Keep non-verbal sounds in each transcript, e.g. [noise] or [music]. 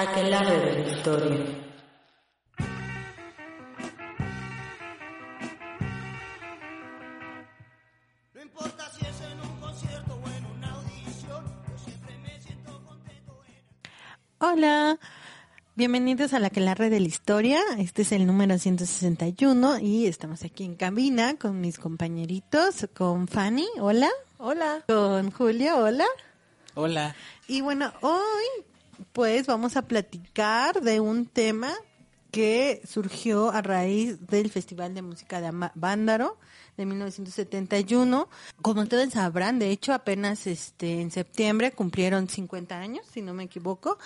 Aquelarre de la historia. No importa si es en un concierto o en una audición, yo siempre me siento contento en... Hola, bienvenidos a la Aquelarre de la Historia. Este es el número 161 y estamos aquí en cabina con mis compañeritos, con Fanny, hola. Hola. Con Julio, hola. Hola. Y bueno, hoy pues vamos a platicar de un tema que surgió a raíz del Festival de Música de Vándaro de 1971. Como ustedes sabrán, de hecho apenas este en septiembre cumplieron 50 años, si no me equivoco.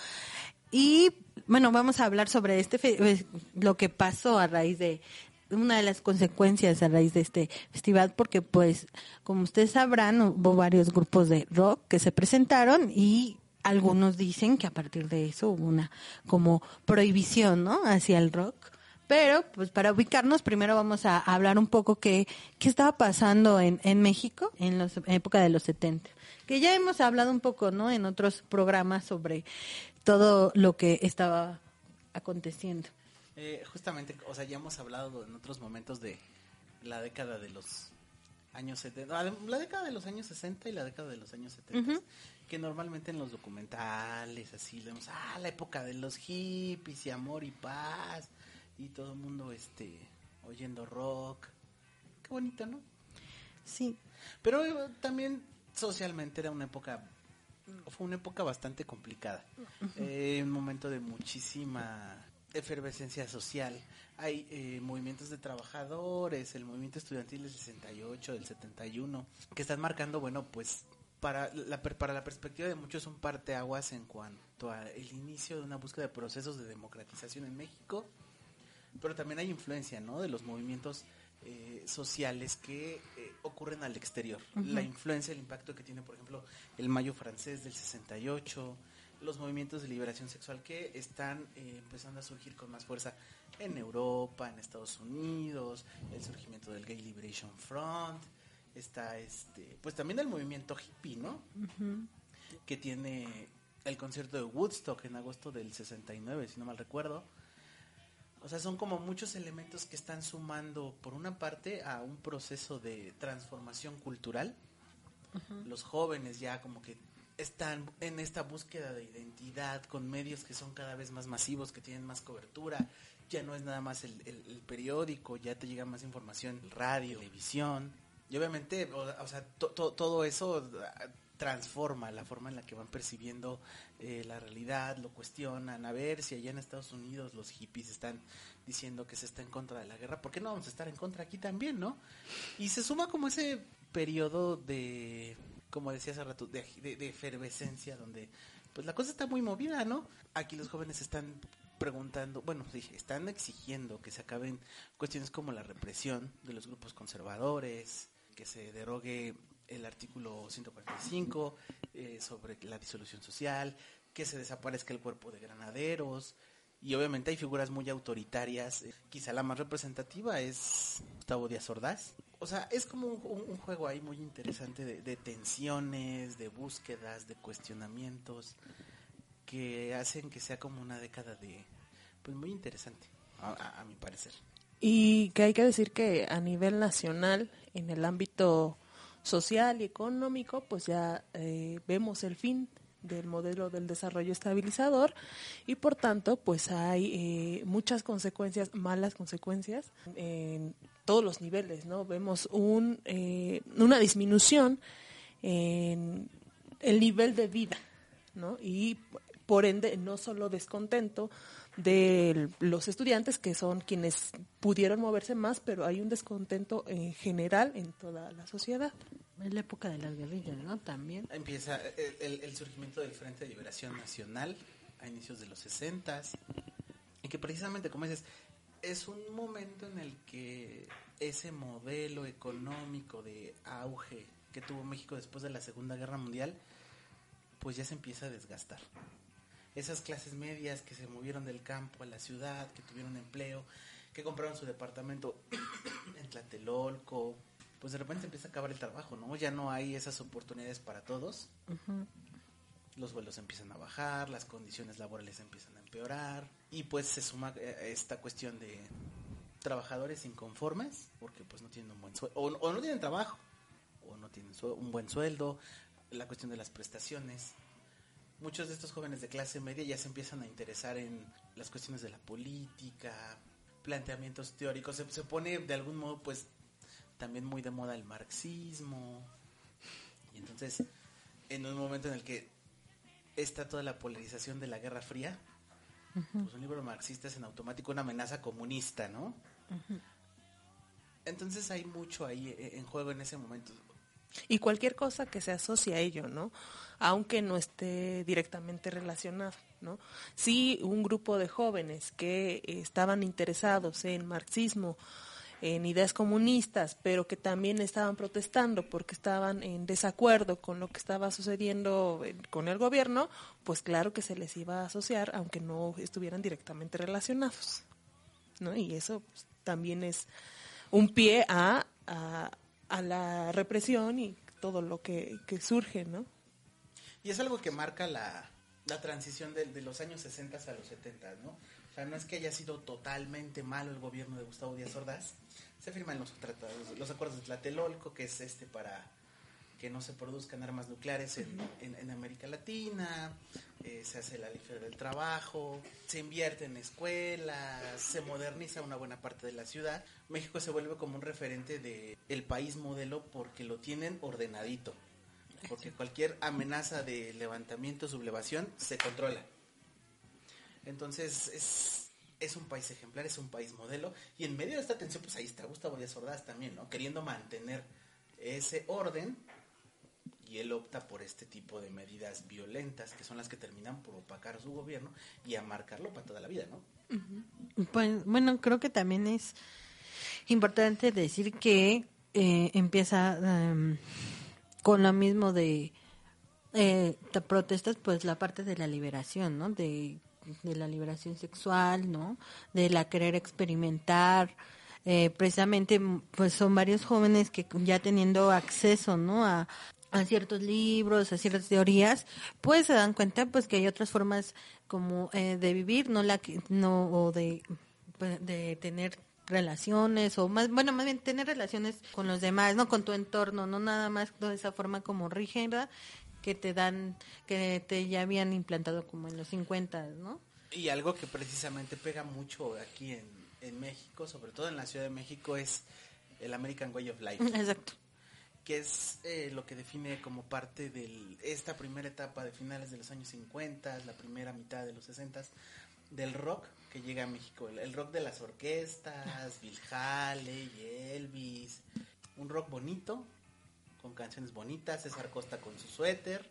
Y bueno, vamos a hablar sobre este pues, lo que pasó a raíz de una de las consecuencias a raíz de este festival porque pues como ustedes sabrán hubo varios grupos de rock que se presentaron y algunos dicen que a partir de eso hubo una como prohibición, ¿no? hacia el rock. Pero, pues para ubicarnos, primero vamos a hablar un poco qué, qué estaba pasando en, en México en la época de los 70. Que ya hemos hablado un poco, ¿no? En otros programas sobre todo lo que estaba aconteciendo. Eh, justamente, o sea, ya hemos hablado en otros momentos de la década de los años 70, ah, la década de los años 60 y la década de los años 70, que normalmente en los documentales así leemos, ah, la época de los hippies y amor y paz y todo el mundo este oyendo rock. Qué bonito, ¿no? Sí. Pero eh, también socialmente era una época, fue una época bastante complicada. Eh, un momento de muchísima efervescencia social. Hay eh, movimientos de trabajadores, el movimiento estudiantil del 68, del 71, que están marcando, bueno, pues para la, para la perspectiva de muchos un parteaguas en cuanto al inicio de una búsqueda de procesos de democratización en México pero también hay influencia, ¿no? De los movimientos eh, sociales que eh, ocurren al exterior. La influencia, el impacto que tiene, por ejemplo, el Mayo francés del 68, los movimientos de liberación sexual que están eh, empezando a surgir con más fuerza en Europa, en Estados Unidos, el surgimiento del Gay Liberation Front, está este, pues también el movimiento hippie, ¿no? Que tiene el concierto de Woodstock en agosto del 69, si no mal recuerdo. O sea, son como muchos elementos que están sumando, por una parte, a un proceso de transformación cultural. Los jóvenes ya como que están en esta búsqueda de identidad con medios que son cada vez más masivos, que tienen más cobertura. Ya no es nada más el, el- periódico, ya te llega más información, radio, televisión. Y obviamente, o, sea, to- todo eso ah, transforma la forma en la que van percibiendo eh, la realidad, lo cuestionan, a ver si allá en Estados Unidos los hippies están diciendo que se está en contra de la guerra, ¿por qué no vamos a estar en contra aquí también, no? Y se suma como ese periodo de, como decía hace rato, de, efervescencia, donde pues la cosa está muy movida, ¿no? Aquí los jóvenes están preguntando, bueno, sí, están exigiendo que se acaben cuestiones como la represión de los grupos conservadores, que se derogue el artículo 145 eh, sobre la disolución social, que se desaparezca el cuerpo de granaderos, y obviamente hay figuras muy autoritarias. eh, Quizá la más representativa es Gustavo Díaz Ordaz. O sea, es como un, un- juego ahí muy interesante de, tensiones, de búsquedas, de cuestionamientos, que hacen que sea como una década de, pues muy interesante, a, a- a mi parecer. Y que hay que decir que a nivel nacional, en el ámbito social y económico, pues ya eh, vemos el fin del modelo del desarrollo estabilizador y por tanto pues hay eh, muchas consecuencias, malas consecuencias en todos los niveles, ¿no? Vemos un, eh, una disminución en el nivel de vida, ¿no? Y por ende no solo descontento de los estudiantes que son quienes pudieron moverse más, pero hay un descontento en general en toda la sociedad. Es la época de las guerrillas, ¿no? También. Empieza el, el- el surgimiento del Frente de Liberación Nacional a inicios de los 60 y que precisamente, como dices, es un momento en el que ese modelo económico de auge que tuvo México después de la Segunda Guerra Mundial, pues ya se empieza a desgastar. Esas clases medias que se movieron del campo a la ciudad, que tuvieron empleo, que compraron su departamento [coughs] en Tlatelolco, pues de repente empieza a acabar el trabajo, ¿no? Ya no hay esas oportunidades para todos. Los vuelos empiezan a bajar, las condiciones laborales empiezan a empeorar y pues se suma eh, esta cuestión de trabajadores inconformes porque pues no tienen un buen sueldo o, o no tienen trabajo o no tienen un buen sueldo, la cuestión de las prestaciones. Muchos de estos jóvenes de clase media ya se empiezan a interesar en las cuestiones de la política, planteamientos teóricos, se, se pone de algún modo pues también muy de moda el marxismo. Y entonces, en un momento en el que está toda la polarización de la Guerra Fría, pues un libro marxista es en automático una amenaza comunista, ¿no? Entonces hay mucho ahí eh, en juego en ese momento. Y cualquier cosa que se asocie a ello, ¿no? Aunque no esté directamente relacionado, ¿no? Sí, un grupo de jóvenes que estaban interesados en marxismo, en ideas comunistas, pero que también estaban protestando porque estaban en desacuerdo con lo que estaba sucediendo eh, con el gobierno, pues claro que se les iba a asociar, aunque no estuvieran directamente relacionados, ¿no? Y eso pues, también es un pie a la represión y todo lo que, que surge, ¿no? Y es algo que marca la, la transición de, los años 60 a los 70, ¿no? O sea, no es que haya sido totalmente malo el gobierno de Gustavo Díaz Ordaz. Se firman los tratados, los acuerdos de Tlatelolco, que es este para que no se produzcan armas nucleares en, en- América Latina, eh, se hace la ley del trabajo, se invierte en escuelas, se moderniza una buena parte de la ciudad. México se vuelve como un referente de el país modelo porque lo tienen ordenadito. Porque cualquier amenaza de levantamiento, sublevación, se controla. Entonces es, es un país ejemplar, es un país modelo. Y en medio de esta tensión, pues ahí está Gustavo Díaz Ordaz también, ¿no? Queriendo mantener ese orden. Y él opta por este tipo de medidas violentas, que son las que terminan por opacar su gobierno y a marcarlo para toda la vida, ¿no? Pues bueno, creo que también es importante decir que eh, empieza em, con lo mismo de eh, protestas, pues la parte de la liberación, ¿no? De, de la liberación sexual, ¿no? De la querer experimentar. Eh, precisamente, pues son varios jóvenes que ya teniendo acceso, ¿no? A, a ciertos libros, a ciertas teorías, pues se dan cuenta, pues que hay otras formas como eh, de vivir, no la no, o de, de tener relaciones o más bueno más bien tener relaciones con los demás no con tu entorno no nada más de esa forma como rígida que te dan que te ya habían implantado como en los 50 no Y algo que precisamente pega mucho aquí en, en México, sobre todo en la Ciudad de México, es el American Way of Life. [laughs] exacto. Que es eh, lo que define como parte de esta primera etapa de finales de los años 50, la primera mitad de los 60 del rock que llega a México, el, el rock de las orquestas, [laughs] Bill Haley, Elvis, un rock bonito, con canciones bonitas, César Costa con su suéter,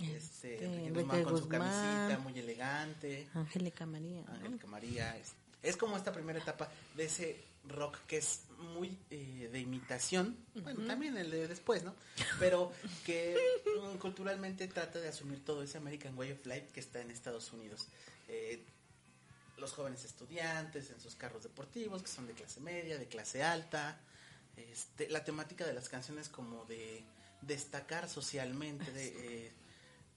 este, Este, Guzmán con su camisita muy elegante. Angélica María ¿no? Angélica María. Es, es como esta primera etapa de ese rock que es muy eh, de imitación, bueno, también el de después, ¿no? Pero que mm, culturalmente trata de asumir todo ese American Way of Life que está en Estados Unidos. Eh, los jóvenes estudiantes en sus carros deportivos, que son de clase media, de clase alta. Este, la temática de las canciones como de destacar socialmente, de, eh,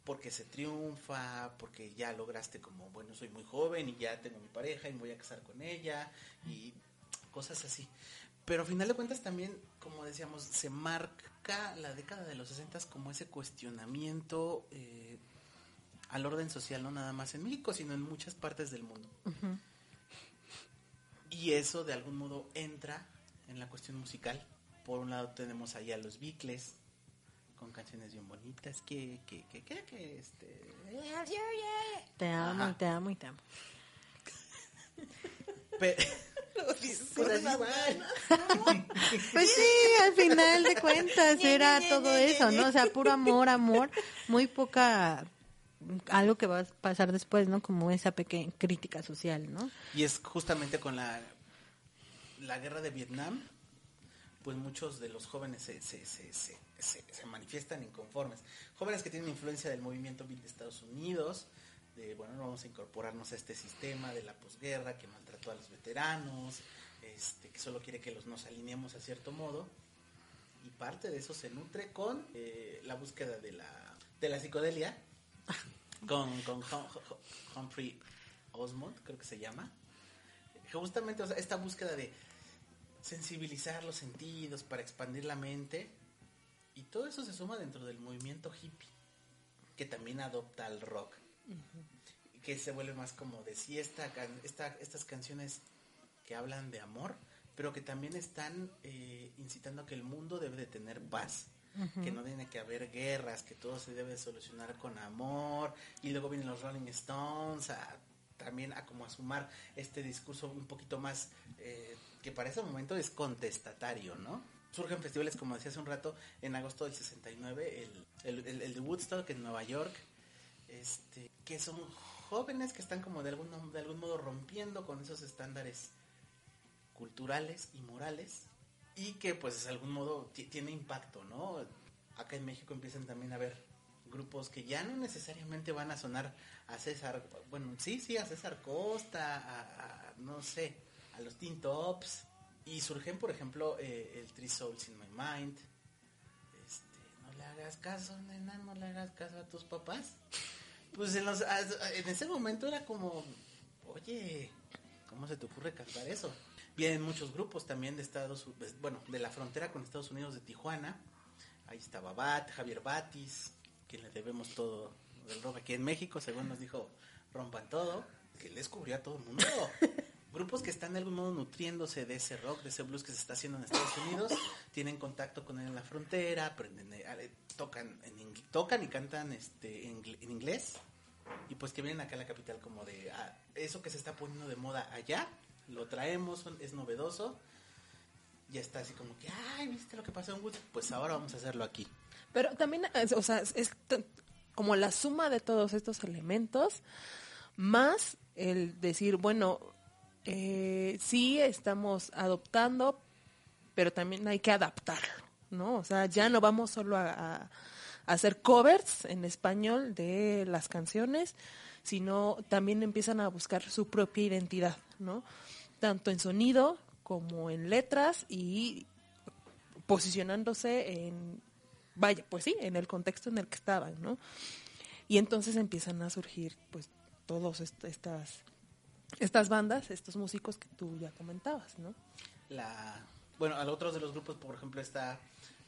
porque se triunfa, porque ya lograste como, bueno, soy muy joven y ya tengo mi pareja y me voy a casar con ella y cosas así. Pero a final de cuentas también, como decíamos, se marca la década de los 60 como ese cuestionamiento eh, al orden social, no nada más en México, sino en muchas partes del mundo. Y eso de algún modo entra en la cuestión musical. Por un lado tenemos ahí a los Beatles con canciones bien bonitas que que que que, que, este te amo Ajá. te amo y te amo [laughs] pues. [laughs] Pues sí, al final de cuentas era todo eso, ¿no? O sea, puro amor, amor, muy poca algo que va a pasar después, ¿no? Como esa pequeña crítica social, ¿no? Y es justamente con la, la guerra de Vietnam, pues muchos de los jóvenes se, se, se, se, se- manifiestan inconformes. Jóvenes que tienen influencia del movimiento de Estados Unidos, de, bueno, no vamos a incorporarnos a este sistema de la posguerra que maltrató a los veteranos, este, que solo quiere que los nos alineemos a cierto modo. Y parte de eso se nutre con eh, la búsqueda de la, de la psicodelia, [laughs] con, con Hum- Hum- Humphrey Osmond, creo que se llama. Justamente o sea, esta búsqueda de sensibilizar los sentidos para expandir la mente y todo eso se suma dentro del movimiento hippie que también adopta al rock. Que se vuelve más como de sí esta- estas canciones que hablan de amor pero que también están eh, incitando a que el mundo debe de tener paz que no tiene que haber guerras que todo se debe solucionar con amor y luego vienen los Rolling Stones a también a como a sumar este discurso un poquito más eh, que para ese momento es contestatario, ¿no? Surgen festivales, como decía hace un rato, en agosto del 69, el, el, el- el de Woodstock en Nueva York, este, que son jóvenes que están como de algún, de algún modo rompiendo con esos estándares culturales y morales y que pues de algún modo ti- tiene impacto, ¿no? Acá en México empiezan también a haber grupos que ya no necesariamente van a sonar a César, bueno, sí, sí, a César Costa, a, no sé, a los Teen Tops y surgen, por ejemplo, eh, el Three Souls in My Mind. Este, no le hagas caso, nena, no le hagas caso a tus papás. Pues en, en ese momento era como, oye, ¿cómo se te ocurre cantar eso? Vienen muchos grupos también de Estados pues, bueno, de la frontera con Estados Unidos de Tijuana. Ahí estaba Bat, Javier Batis, que le debemos todo del rock aquí en México, según nos dijo Rompan Todo, que les cubrió a todo el mundo. [laughs] Grupos que están de algún modo nutriéndose de ese rock, de ese blues que se está haciendo en Estados Unidos, tienen contacto con él en la frontera, aprenden, eh, eh, tocan, en tocan y cantan este, en, ingl- en inglés, y pues que vienen acá a la capital como de ah, eso que se está poniendo de moda allá, lo traemos, es novedoso, ya está así como que, ay, ¿viste lo que pasó en Woods? Pues ahora vamos a hacerlo aquí. Pero también, o sea, es, como la suma de todos estos elementos, más el decir, bueno, eh, sí estamos adoptando, pero también hay que adaptarlo, ¿no? O sea, ya no vamos solo a hacer covers en español de las canciones, sino también empiezan a buscar su propia identidad, ¿no? Tanto en sonido como en letras y posicionándose en, vaya, pues sí, en el contexto en el que estaban, ¿no? Y entonces empiezan a surgir, pues, todas estas, estas bandas, estos músicos que tú ya comentabas, ¿no? la bueno a otros de los grupos por ejemplo está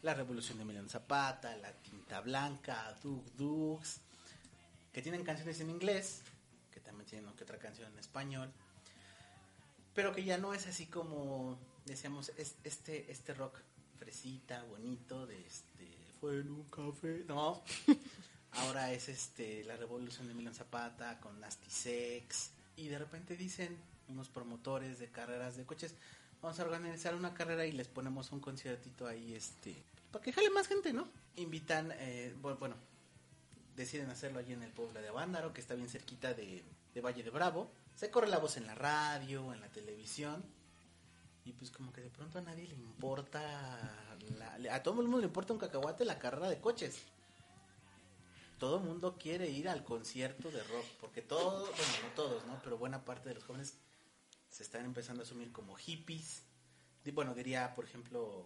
la revolución de Emiliano Zapata la tinta blanca Dug Dugs que tienen canciones en inglés que también tienen otra canción en español pero que ya no es así como decíamos es- este este rock fresita bonito de este fue en un café no [laughs] ahora es este la revolución de Emiliano Zapata con Nasty Sex y de repente dicen unos promotores de carreras de coches vamos a organizar una carrera y les ponemos un conciertito ahí este para que jale más gente no invitan eh, bu- bueno deciden hacerlo allí en el pueblo de Avándaro que está bien cerquita de, de Valle de Bravo se corre la voz en la radio en la televisión y pues como que de pronto a nadie le importa la- a todo el mundo le importa un cacahuate la carrera de coches todo el mundo quiere ir al concierto de rock, porque todos, bueno, no todos, ¿no? Pero buena parte de los jóvenes se están empezando a asumir como hippies. Di- Bueno, diría, por ejemplo,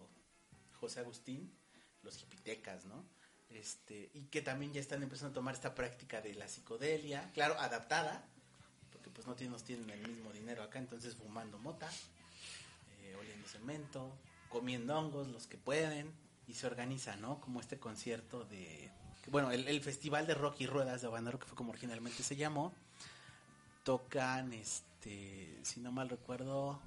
José Agustín, los hipitecas, ¿no? Este, y que también ya están empezando a tomar esta práctica de la psicodelia, claro, adaptada, pues no tienen, nos tienen el mismo dinero acá, entonces fumando mota, eh, oliendo cemento, comiendo hongos los que pueden, y se organiza, ¿no? Como este concierto de, bueno, el, el Festival de Rock y Ruedas de Habanero, que fue como originalmente se llamó, tocan, este, si no mal recuerdo,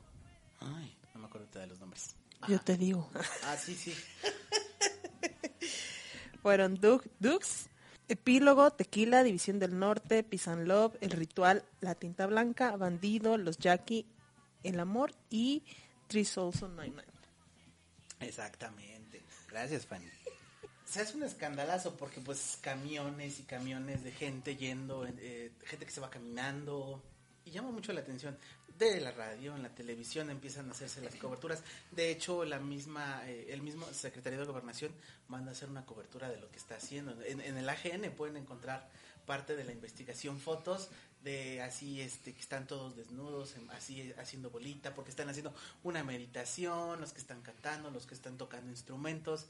ay, no me acuerdo de los nombres. Yo te digo. Ah, sí, sí. [laughs] Fueron Dug, Dugs, Epílogo, Tequila, División del Norte, and Love, El Ritual, La Tinta Blanca, Bandido, Los Jackie, El Amor y Three Souls on My. Exactamente. Gracias, Fanny. Se hace un escandalazo porque pues camiones y camiones de gente yendo, eh, gente que se va caminando llama mucho la atención. De la radio, en la televisión empiezan a hacerse las coberturas. De hecho, la misma, eh, el mismo Secretario de Gobernación manda a hacer una cobertura de lo que está haciendo. En, el AGN pueden encontrar parte de la investigación, fotos de así este que están todos desnudos, em, así haciendo bolita, porque están haciendo una meditación, los que están cantando, los que están tocando instrumentos.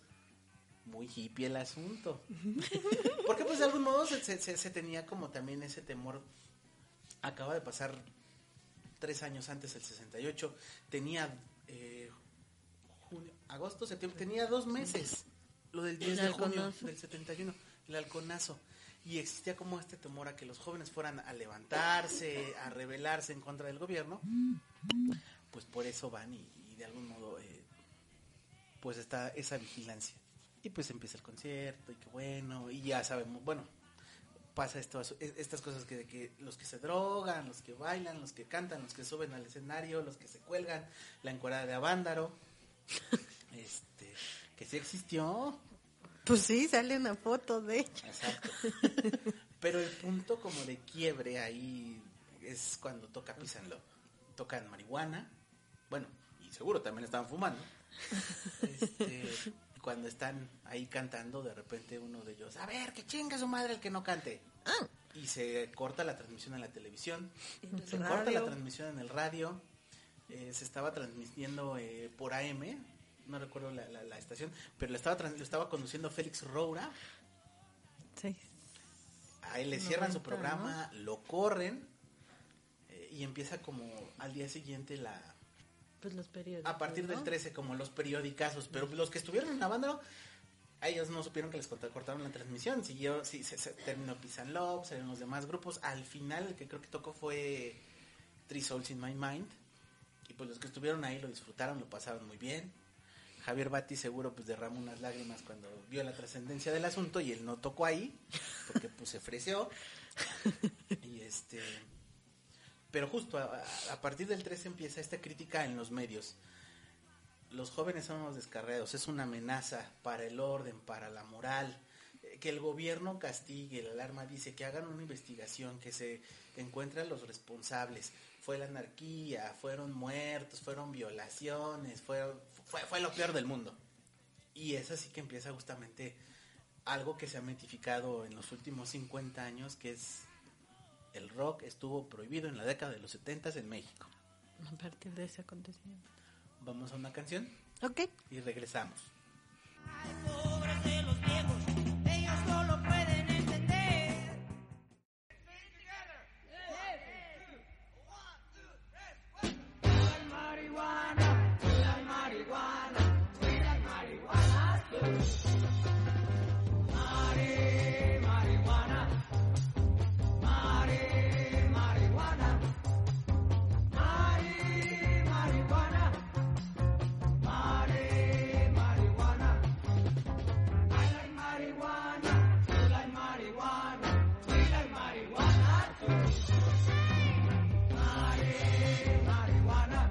Muy hippie el asunto. [laughs] Porque pues de algún modo se tenía como también ese temor. Acaba de pasar tres años antes, el 68. Tenía eh, junio, agosto, septiembre, tenía dos meses. Lo del 10 El de junio del 71, el halconazo. Y existía como este temor a que los jóvenes fueran a levantarse, a rebelarse en contra del gobierno. Pues por eso van y, y de algún modo eh, pues está esa vigilancia. Y pues empieza el concierto y qué bueno, y ya sabemos, bueno, pasa esto, es- estas cosas que, que los que se drogan, los que bailan, los que cantan, los que suben al escenario, los que se cuelgan, la encuerada de Avándaro, [laughs] este, que sí existió, Pues sí, sale una foto de ella. Exacto. Pero el punto como de quiebre ahí es cuando toca Pisanlo. Tocan marihuana, bueno, y seguro también estaban fumando. [laughs] Este, cuando están ahí cantando, de repente uno de ellos, a ver, que chinga su madre el que no cante. Y se corta la transmisión en la televisión, En se corta la transmisión en el radio, eh, se estaba transmitiendo eh, por AM, no recuerdo la, la- la estación, pero lo estaba, lo estaba conduciendo Félix Roura. Sí. A él le cierran su 90, programa, lo corren eh, y empieza como al día siguiente la... Pues los periódicos. A partir del ¿no? 13 como los periodicazos, pero los que estuvieron en la banda, a ellos no supieron que les corta- cortaron la transmisión, siguió, sí, se, se terminó and Love, salieron los demás grupos, al final el que creo que tocó fue Three Souls in My Mind, y pues los que estuvieron ahí lo disfrutaron, lo pasaron muy bien. Javier Bati seguro pues derramó unas lágrimas cuando vio la trascendencia del asunto y él no tocó ahí, porque pues se ofreció. [laughs] Y este pero justo a, partir del 13 empieza esta crítica en los medios. Los jóvenes son unos descarriados, es una amenaza para el orden, para la moral. Eh, Que el gobierno castigue, la alarma dice que hagan una investigación, que se encuentren los responsables. Fue la anarquía, fueron muertos, fueron violaciones, fueron, fue, fue lo peor del mundo. Y es así que empieza justamente algo que se ha mitificado en los últimos 50 años, que es el rock estuvo prohibido en la década de los 70 en México. A partir de ese acontecimiento. Vamos a una canción Ok. y regresamos. Ay, marihuana.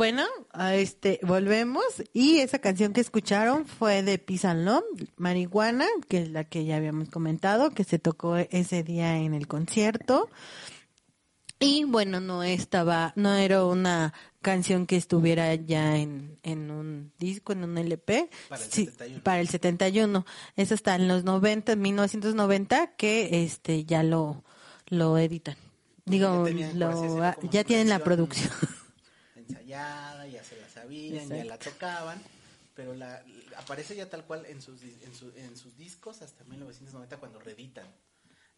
Bueno, a este volvemos y esa canción que escucharon fue de Love, Marihuana, que es la que ya habíamos comentado, que se tocó ese día en el concierto. Y bueno, no estaba, no era una canción que estuviera ya en, en un disco, en un LP. Para el Sí, 71. para el 71. Es hasta en los 90, 1990, que este ya lo, lo editan. Digo, Ya lo, ya tienen la producción. [laughs] ensayada, ya se la sabían, ya la tocaban, pero la, aparece ya tal cual en sus, en, su- en sus discos hasta 1990 cuando reeditan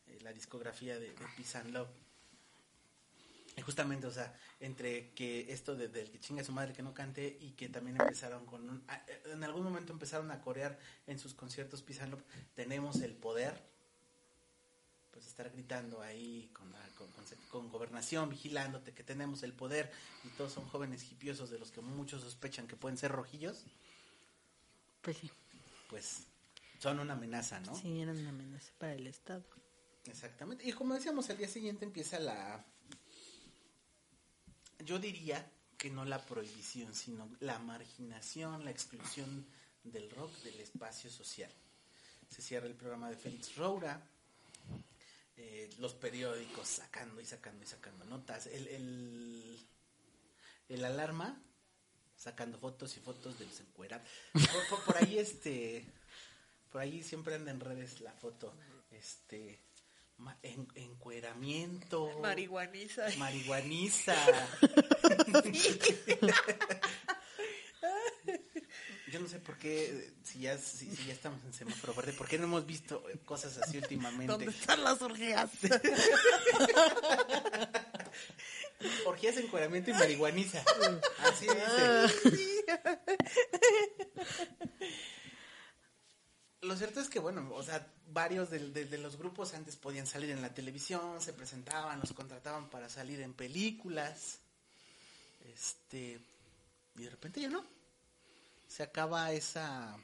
eh, la discografía de, de Peace and Love. Y justamente, o sea, entre que esto de, del que chinga su madre que no cante y que también empezaron con un, en algún momento empezaron a corear en sus conciertos Peace and Love, tenemos el poder, pues estar gritando ahí con, con- con gobernación, vigilándote que tenemos el poder y todos son jóvenes hipiosos de los que muchos sospechan que pueden ser rojillos, Pues sí, pues son una amenaza, ¿no? sí, eran una amenaza para el Estado. Exactamente. Y como decíamos, al día siguiente empieza la... Yo diría que no la prohibición, sino la marginación, la exclusión del rock del espacio social. Se cierra el programa de Félix Roura. Eh, los periódicos sacando y sacando y sacando notas, el, el, el alarma sacando fotos y fotos del encuerados. Por, por, por ahí este, por ahí siempre anda en redes la foto, este, en, encueramiento, Marihuaniza. marihuaniza. [laughs] [laughs] Yo no sé por qué, si ya, si, si ya estamos en semáforo verde, ¿por qué no hemos visto cosas así últimamente? ¿Dónde están las orgías? [laughs] Orgías, encueramiento y marihuaniza. Así dice. Lo cierto es que, bueno, o sea, varios de, de- de los grupos antes podían salir en la televisión, se presentaban, los contrataban para salir en películas. Este. Y de repente ya no. Se acaba esa.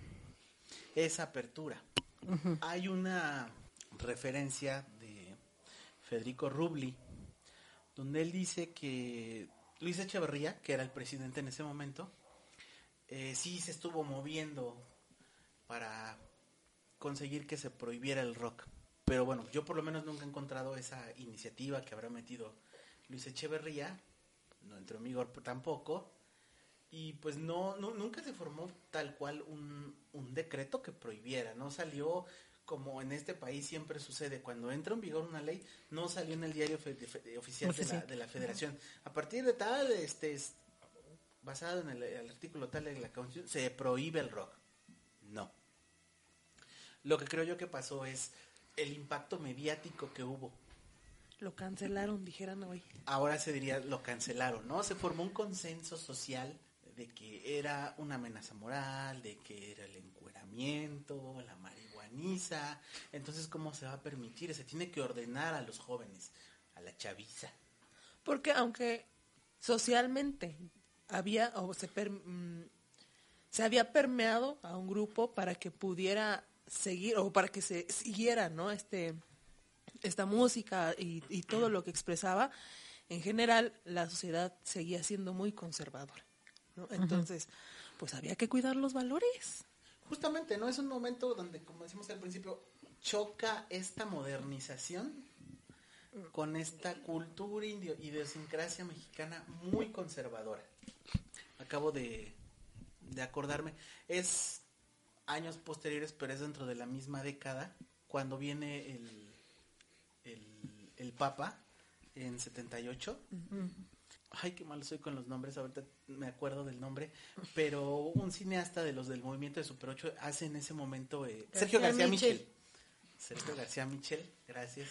Esa apertura. Hay una referencia de Federico Rubli donde él dice que Luis Echeverría, que era el presidente en ese momento, eh, sí se estuvo moviendo para conseguir que se prohibiera el rock. Pero bueno, yo por lo menos nunca he encontrado esa iniciativa que habrá metido Luis Echeverría, no entró en vigor tampoco, y pues no, nu- nunca se formó tal cual un, un decreto que prohibiera, no salió como en este país siempre sucede, cuando entra en vigor una ley, no salió en el diario fe- de fe- oficial de la, de la federación. A partir de tal, este, es- basado en el, el artículo tal de la constitución, se prohíbe el rock. No. Lo que creo yo que pasó es el impacto mediático que hubo. Lo cancelaron, dijeran hoy. Ahora se diría lo cancelaron, ¿no? Se formó un consenso social de que era una amenaza moral, de que era el encueramiento, la marihuaniza. Entonces, ¿cómo se va a permitir? Se tiene que ordenar a los jóvenes, a la chaviza. Porque aunque socialmente había o se, mm, se había permeado a un grupo para que pudiera seguir o para que se siguiera, ¿no? Este esta música y todo lo que expresaba, en general la sociedad seguía siendo muy conservadora, ¿no? Entonces, pues había que cuidar los valores. Justamente, ¿no? Es un momento donde, como decimos al principio, choca esta modernización con esta cultura indio- idiosincrasia mexicana muy conservadora. Acabo de, de acordarme, es años posteriores, pero es dentro de la misma década, cuando viene el, el, el Papa en 78. Ay, qué malo soy con los nombres, ahorita me acuerdo del nombre, pero un cineasta de los del movimiento de Super 8 hace en ese momento, eh, Sergio García Michel. Michel. Sergio García Michel, gracias.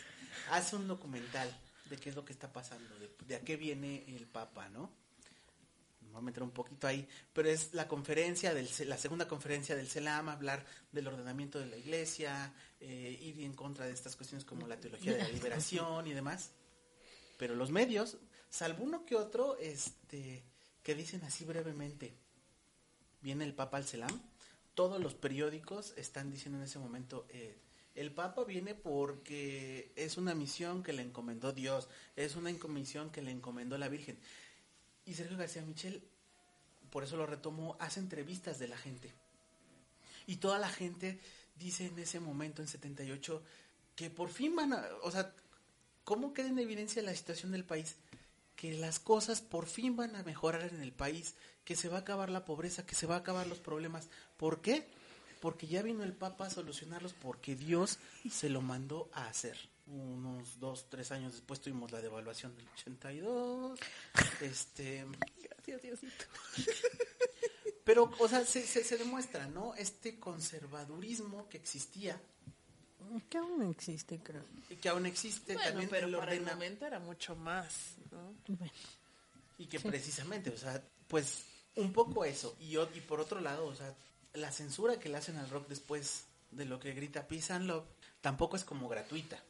Hace un documental de qué es lo que está pasando, de, de a qué viene el Papa, ¿no? Me voy a meter un poquito ahí, pero es la conferencia, del, la segunda conferencia del CELAM, hablar del ordenamiento de la iglesia, eh, ir en contra de estas cuestiones como la teología de la liberación y demás. Pero los medios, salvo uno que otro, este, que dicen así brevemente, viene el Papa al CELAM, todos los periódicos están diciendo en ese momento, eh, el Papa viene porque es una misión que le encomendó Dios, es una misión que le encomendó la Virgen. Y Sergio García Michel, por eso lo retomo, hace entrevistas de la gente. Y toda la gente dice en ese momento, en 78, que por fin van a, o sea, ¿cómo queda en evidencia la situación del país? Que las cosas por fin van a mejorar en el país, que se va a acabar la pobreza, que se va a acabar los problemas. ¿Por qué? Porque ya vino el Papa a solucionarlos porque Dios se lo mandó a hacer. Unos dos, tres años después tuvimos la devaluación del 82. Este, Gracias, Diosito. pero, o sea, se, se, se demuestra, ¿no? Este conservadurismo que existía Que aún existe, creo. y que aún existe Bueno, también pero el para el ordena- momento era mucho más, ¿no? Bueno, y que precisamente, o sea, pues un poco eso y, y por otro lado, o sea, la censura que le hacen al rock después de lo que grita Peace and Love tampoco es como gratuita.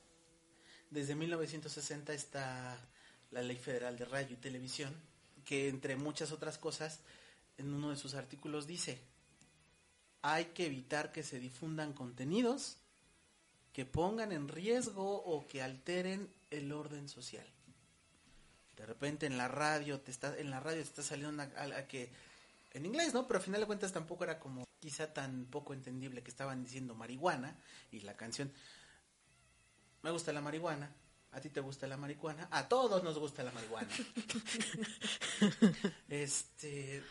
Desde 1960 está la Ley Federal de Radio y Televisión, que entre muchas otras cosas, en uno de sus artículos dice, hay que evitar que se difundan contenidos que pongan en riesgo o que alteren el orden social. De repente en la radio te está en la radio te está saliendo una, a, a que en inglés, ¿no? Pero al final de cuentas tampoco era como quizá tan poco entendible que estaban diciendo marihuana y la canción me gusta la marihuana, a ti te gusta la marihuana, a todos nos gusta la marihuana. [laughs] este,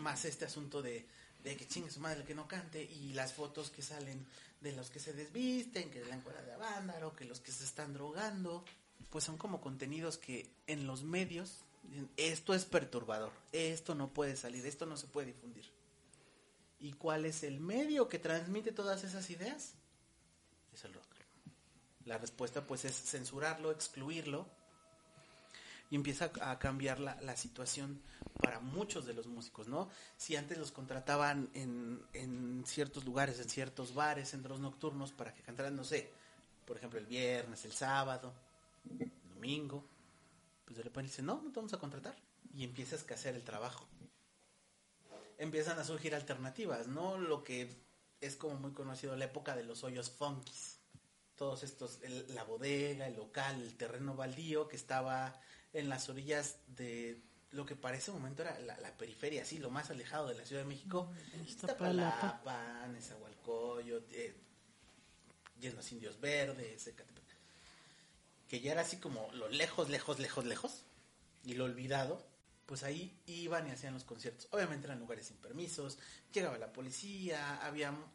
más este asunto de, de que chingue su madre el que no cante y las fotos que salen de los que se desvisten, que de la encuadra de Avándaro, que los que se están drogando, pues son como contenidos que en los medios, dicen, esto es perturbador, esto no puede salir, esto no se puede difundir. ¿Y cuál es el medio que transmite todas esas ideas? Es el rock. La respuesta pues es censurarlo, excluirlo y empieza a cambiar la, situación para muchos de los músicos, ¿no? Si antes los contrataban en, en ciertos lugares, en ciertos bares, centros nocturnos para que cantaran, no sé, por ejemplo el viernes, el sábado, el domingo, pues de repente dicen, no, no te vamos a contratar y empiezas a hacer el trabajo. Empiezan a surgir alternativas, ¿no? Lo que es como muy conocido la época de los hoyos funkis todos estos, la bodega, el local, el terreno baldío que estaba en las orillas de lo que para ese momento era la, la periferia, así, lo más alejado de la Ciudad de México. Iztapalapa. Iztapalapa, Nezahualcóyotl, eh, Llenos Indios Verdes, Ecatepec. Que ya era así como lo lejos, lejos, lejos, lejos. Y lo olvidado. Pues ahí iban y hacían los conciertos. Obviamente eran lugares sin permisos. Llegaba la policía, había mu-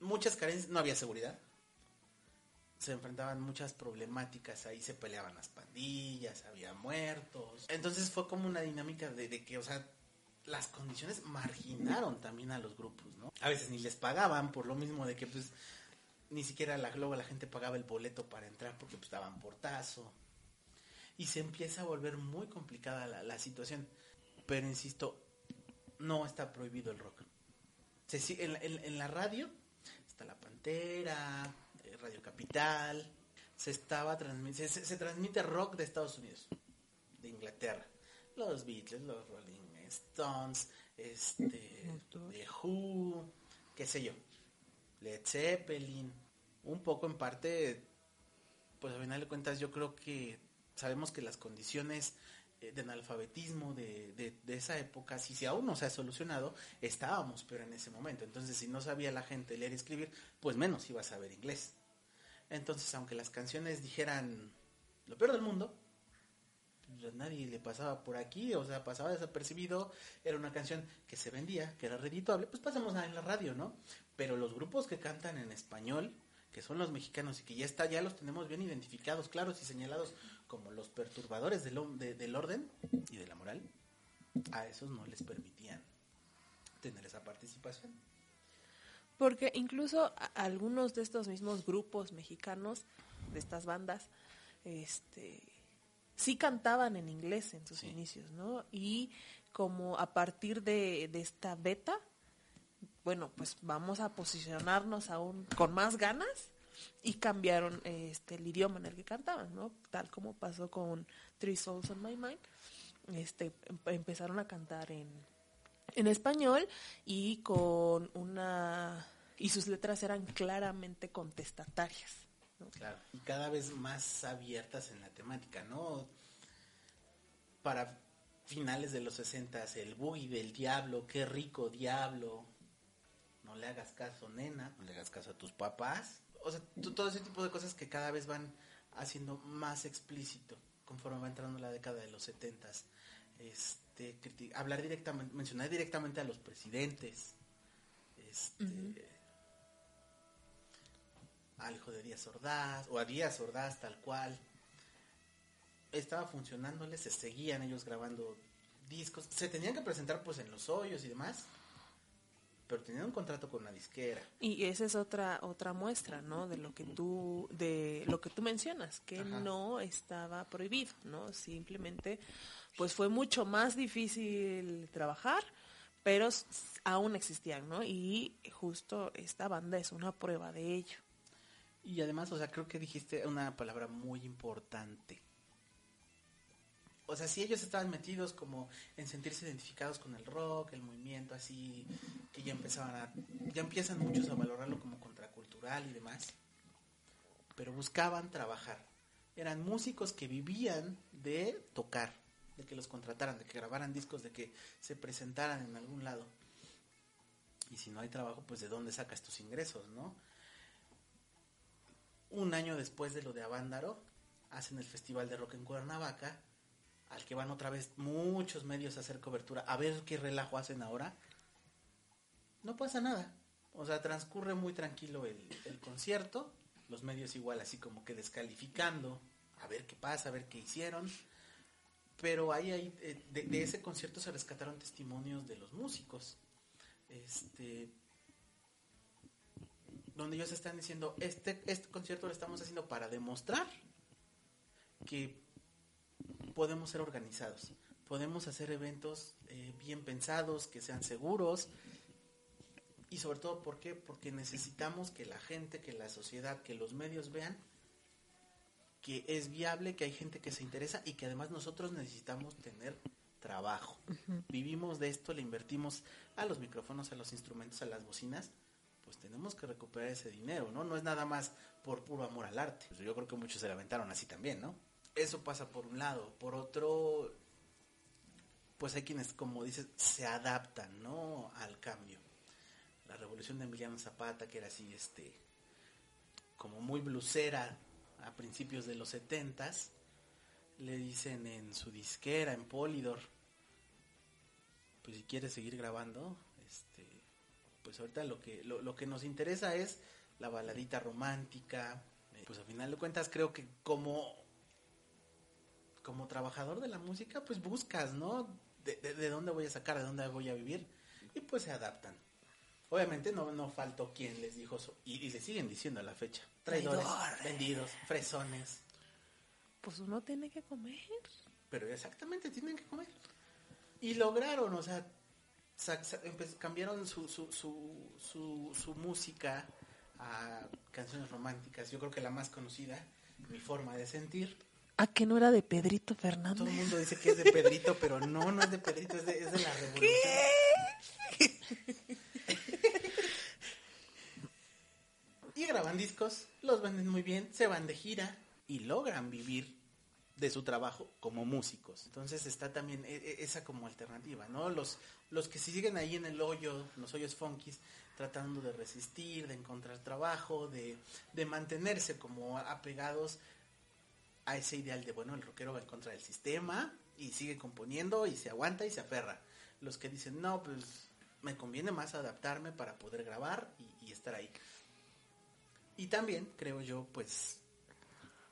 muchas carencias, no había seguridad se enfrentaban muchas problemáticas, ahí se peleaban las pandillas, había muertos. Entonces fue como una dinámica de, que, o sea, las condiciones marginaron también a los grupos, ¿no? A veces ni les pagaban por lo mismo de que pues ni siquiera la, luego la gente pagaba el boleto para entrar porque pues daban portazo. Y se empieza a volver muy complicada la, situación. Pero insisto, no está prohibido el rock. En, la- radio está La Pantera, Radio Capital, se estaba se- se transmite rock de Estados Unidos, de Inglaterra. Los Beatles, los Rolling Stones, este, The Who, qué sé yo, Led Zeppelin, un poco en parte, pues a final de cuentas yo creo que sabemos que las condiciones eh, de analfabetismo de, de, de esa época, si, si aún no se ha solucionado, estábamos pero en ese momento. Entonces, si no sabía la gente leer y escribir, pues menos iba a saber inglés. Entonces, aunque las canciones dijeran lo peor del mundo, pues, a nadie le pasaba por aquí, o sea, pasaba desapercibido, era una canción que se vendía, que era redituable, pues pasamos en la radio, ¿no? Pero los grupos que cantan en español, que son los mexicanos y que ya está, ya los tenemos bien identificados, claros y señalados como los perturbadores del orden y de la moral, a esos no les permitían tener esa participación. Porque incluso algunos de estos mismos grupos mexicanos, de estas bandas, este sí cantaban en inglés en sus Sí. inicios, ¿no? Y como a partir de, de esta beta, bueno, pues vamos a posicionarnos aún con más ganas y cambiaron este el idioma en el que cantaban, ¿no? Tal como pasó con Three Souls on My Mind, este em- empezaron a cantar en en español y con una y sus letras eran claramente contestatarias. ¿no? Claro. Y cada vez más abiertas en la temática, ¿no? Para finales de los 60 el boogie del diablo, qué rico diablo. No le hagas caso, nena, no le hagas caso a tus papás. O sea, todo ese tipo de cosas que cada vez van haciendo más explícito conforme va entrando la década de los 70 Este, criti- hablar directamente, mencionar directamente a los presidentes. Este, al hijo de Díaz Ordaz, o a Díaz Ordaz tal cual. Estaba funcionándoles, se seguían ellos grabando discos, se tenían que presentar pues en los hoyos y demás, pero tenían un contrato con una disquera. Y esa es otra otra muestra, ¿no? De lo que tú de lo que tú mencionas, que Ajá. no estaba prohibido, ¿no? Simplemente pues fue mucho más difícil trabajar, pero aún existían, ¿no? Y justo esta banda es una prueba de ello. Y además, o sea, creo que dijiste una palabra muy importante. O sea, si ellos estaban metidos como en sentirse identificados con el rock, el movimiento así, que ya empezaban a, ya empiezan muchos a valorarlo como contracultural y demás, pero buscaban trabajar. Eran músicos que vivían de tocar, de que los contrataran, de que grabaran discos, de que se presentaran en algún lado. Y si no hay trabajo, pues de dónde sacas tus ingresos, ¿no? un año después de lo de Avándaro, hacen el Festival de Rock en Cuernavaca, al que van otra vez muchos medios a hacer cobertura, a ver qué relajo hacen ahora. No pasa nada. O sea, transcurre muy tranquilo el, concierto, los medios igual así como que descalificando, a ver qué pasa, a ver qué hicieron. Pero ahí, ahí eh, de, de ese concierto se rescataron testimonios de los músicos. Este, donde ellos están diciendo, este, este concierto lo estamos haciendo para demostrar que podemos ser organizados, podemos hacer eventos eh, bien pensados, que sean seguros, y sobre todo, ¿por qué? Porque necesitamos que la gente, que la sociedad, que los medios vean que es viable, que hay gente que se interesa y que además nosotros necesitamos tener trabajo. Vivimos de esto, le invertimos a los micrófonos, a los instrumentos, a las bocinas, pues tenemos que recuperar ese dinero, ¿no? No es nada más por puro amor al arte. Pues yo creo que muchos se lamentaron así también, ¿no? Eso pasa por un lado. Por otro, pues hay quienes, como dices, se adaptan, ¿no? Al cambio. La revolución de Emiliano Zapata, que era así, este, como muy blusera a principios de los setentas, le dicen en su disquera, en Polydor, pues si quieres seguir grabando, este, pues ahorita lo que, lo, lo que nos interesa es la baladita romántica, pues a final de cuentas creo que como, como trabajador de la música, pues buscas, ¿no? De, de, de dónde voy a sacar, de dónde voy a vivir, y pues se adaptan. Obviamente no, no faltó quien les dijo eso, y, y le siguen diciendo a la fecha. Traidores, Traidores. vendidos, fresones. Pues uno tiene que comer. Pero exactamente tienen que comer. Y lograron, o sea, cambiaron su, su, su, su, su música a canciones románticas. Yo creo que la más conocida, Mi forma de sentir. ¿A que no era de Pedrito Todo Fernández? el mundo dice que es de Pedrito, pero no, no es de Pedrito, es de, es de la revolución. y graban discos, los venden muy bien, se van de gira y logran vivir de su trabajo como músicos. Entonces está también e- e- esa como alternativa, ¿no? Los, los que siguen ahí en el hoyo, los hoyos funkis, tratando de resistir, de encontrar trabajo, de, de mantenerse como apegados a ese ideal de, bueno, el rockero va en contra del sistema y sigue componiendo y se aguanta y se aferra. Los que dicen, no, pues me conviene más adaptarme para poder grabar y, estar ahí. Y también, creo yo, pues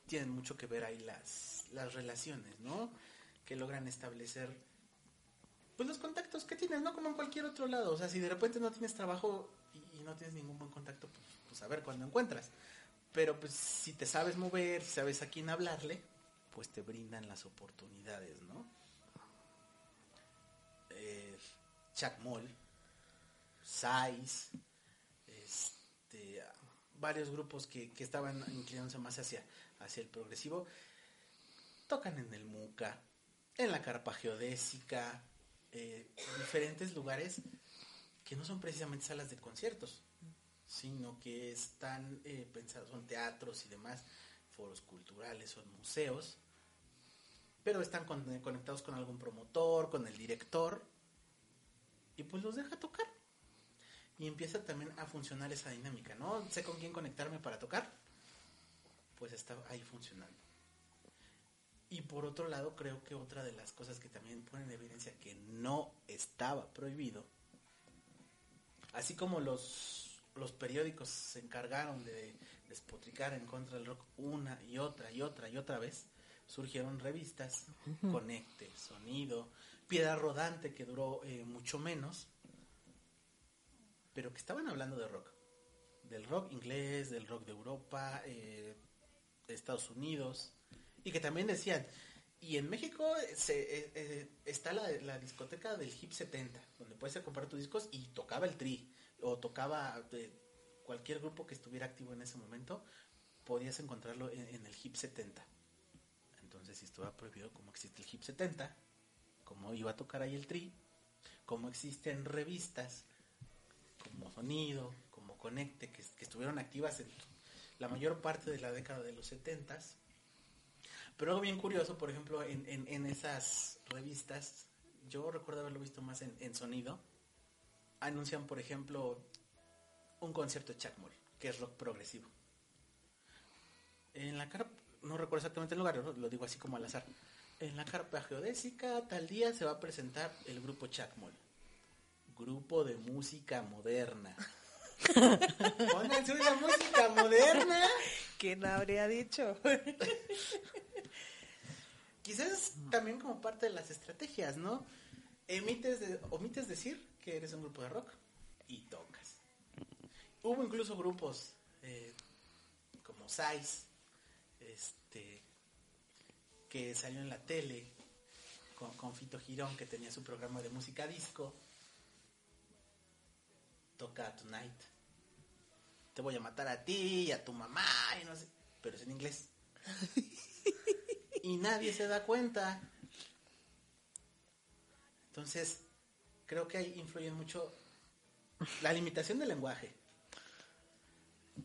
tienen mucho que ver ahí las, las relaciones, ¿no? Que logran establecer, pues los contactos que tienes, ¿no? Como en cualquier otro lado. O sea, si de repente no tienes trabajo y, y no tienes ningún buen contacto, pues, pues a ver cuándo encuentras. Pero pues si te sabes mover, si sabes a quién hablarle, pues te brindan las oportunidades, ¿no? Eh, Chuck Moll, Size, este, varios grupos que, que estaban inclinándose más hacia, hacia el progresivo, tocan en el Muca, en la Carpa Geodésica, eh, diferentes lugares que no son precisamente salas de conciertos, sino que están eh, pensados, son teatros y demás, foros culturales, son museos, pero están con- conectados con algún promotor, con el director, y pues los deja tocar. Y empieza también a funcionar esa dinámica, ¿no? Sé con quién conectarme para tocar, pues está ahí funcionando. Y por otro lado, creo que otra de las cosas que también ponen en evidencia que no estaba prohibido, así como los, los periódicos se encargaron de despotricar en contra del rock una y otra y otra y otra vez, surgieron revistas, Conecte, Sonido, Piedra Rodante, que duró eh, mucho menos, pero que estaban hablando de rock. Del rock inglés, del rock de Europa, eh, de Estados Unidos, y que también decían, y en México se, eh, eh, está la, la discoteca del Hip 70, donde puedes comprar tus discos y tocaba el Tri, o tocaba eh, cualquier grupo que estuviera activo en ese momento, podías encontrarlo en, el Hip 70. Entonces, si estaba prohibido, como existe el Hip 70, como iba a tocar ahí el Tri, como existen revistas como Sonido, como Conecte, que, estuvieron activas en la mayor parte de la década de los 70 pero algo bien curioso, por ejemplo, en, en, esas revistas, yo recuerdo haberlo visto más en sonido, anuncian, por ejemplo, un concierto de Chuck Moll, que es rock progresivo. En la carpa, no recuerdo exactamente el lugar, lo lo digo así como al azar. En la carpa geodésica, tal día se va a presentar el grupo Chacmol. Grupo de música moderna. [laughs] Pónganse una música moderna. ¿Quién habría dicho? [laughs] Quizás también como parte de las estrategias, ¿no? Emites de- omites decir que eres un grupo de rock y tocas. Hubo incluso grupos eh, como Size, este, que salió en la tele con, con Fito Girón, que tenía su programa de música disco. Toca Tonight. Te voy a matar a ti y a tu mamá y no sé, pero es en inglés [laughs] y nadie se da cuenta. Entonces, creo que ahí influye mucho la limitación del lenguaje,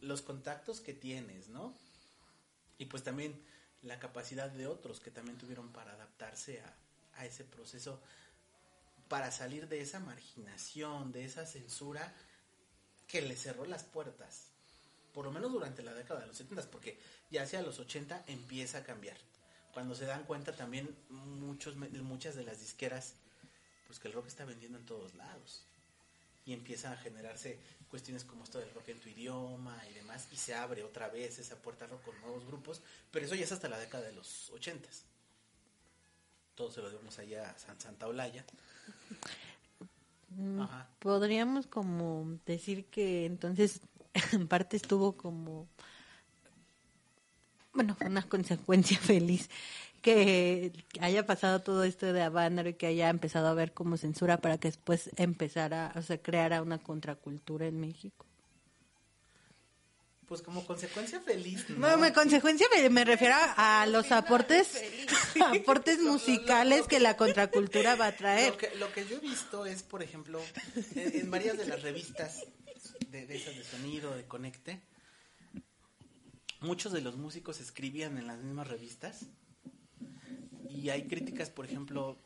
los contactos que tienes, ¿no? Y pues también la capacidad de otros que también tuvieron para adaptarse a, a ese proceso, para salir de esa marginación, de esa censura que le cerró las puertas por lo menos durante la década de los 70, porque ya hacia los 80 empieza a cambiar. Cuando se dan cuenta también muchos, muchas de las disqueras, pues que el rock está vendiendo en todos lados. Y empiezan a generarse cuestiones como esto del rock en tu idioma y demás, y se abre otra vez esa puerta rock con nuevos grupos, pero eso ya es hasta la década de los 80. Todo se lo debemos allá a San- Santa Olaya. Mm, Ajá. Podríamos como decir que entonces [laughs] en parte estuvo como, bueno, una consecuencia [laughs] feliz que haya pasado todo esto de Avándaro y que haya empezado a haber como censura para que después empezara, o sea, creara una contracultura en México. Pues como consecuencia feliz, ¿no? No, me consecuencia me, me refiero a los aportes, [laughs] aportes musicales que la contracultura va a traer. Lo que, lo que yo he visto es, por ejemplo, en, en varias de las revistas de, de esas de sonido, de Conecte, muchos de los músicos escribían en las mismas revistas y hay críticas, por ejemplo,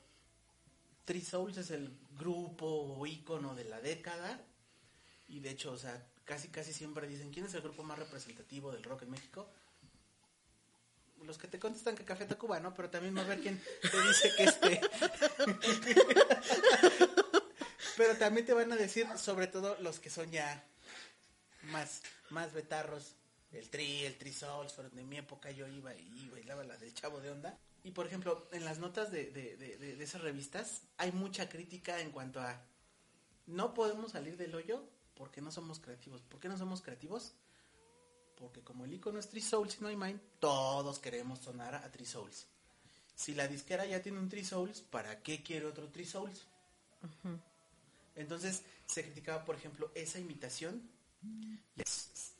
Three Souls es el grupo o ícono de la década y de hecho, o sea, casi casi siempre dicen, ¿quién es el grupo más representativo del rock en México? Los que te contestan que Café Tacuba, ¿no? Pero también va a ver quién te dice que este... [laughs] Pero también te van a decir, sobre todo los que son ya más, más betarros, el tri, el tri souls, pero de mi época yo iba y bailaba la del chavo de onda. Y por ejemplo, en las notas de, de, de, esas revistas hay mucha crítica en cuanto a no podemos salir del hoyo porque no somos creativos. ¿Por qué no somos creativos? Porque como el icono es Three Souls y no hay Mind, todos queremos sonar a Three Souls. Si la disquera ya tiene un Three Souls, ¿para qué quiere otro Three Souls? Entonces se criticaba, por ejemplo, esa imitación y es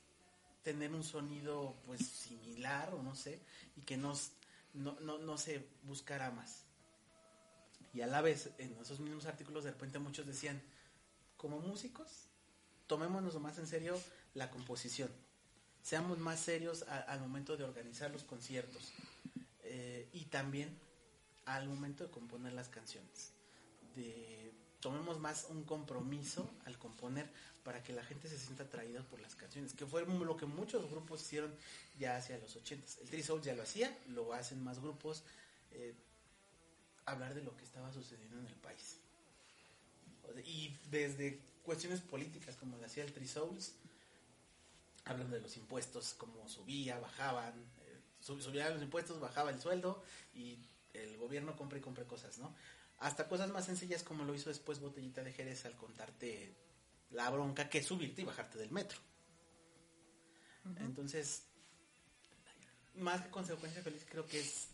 tener un sonido pues similar o no sé y que nos, no, no, no se buscara más. Y a la vez, en esos mismos artículos, de repente muchos decían, como músicos, tomémonos más en serio la composición. Seamos más serios al momento de organizar los conciertos. Eh, y también al momento de componer las canciones. De, tomemos más un compromiso al componer para que la gente se sienta atraída por las canciones, que fue lo que muchos grupos hicieron ya hacia los 80. El Three Souls ya lo hacía, lo hacen más grupos. eh, hablar de lo que estaba sucediendo en el país. Y desde cuestiones políticas, como lo hacía el Three Souls, hablan de los impuestos, cómo subía, bajaban, eh, sub- subían los impuestos, bajaba el sueldo y el gobierno compra y compra cosas, ¿no? Hasta cosas más sencillas como lo hizo después Botellita de Jerez al contarte la bronca que es subirte y bajarte del metro. Entonces, más que consecuencia feliz, creo que es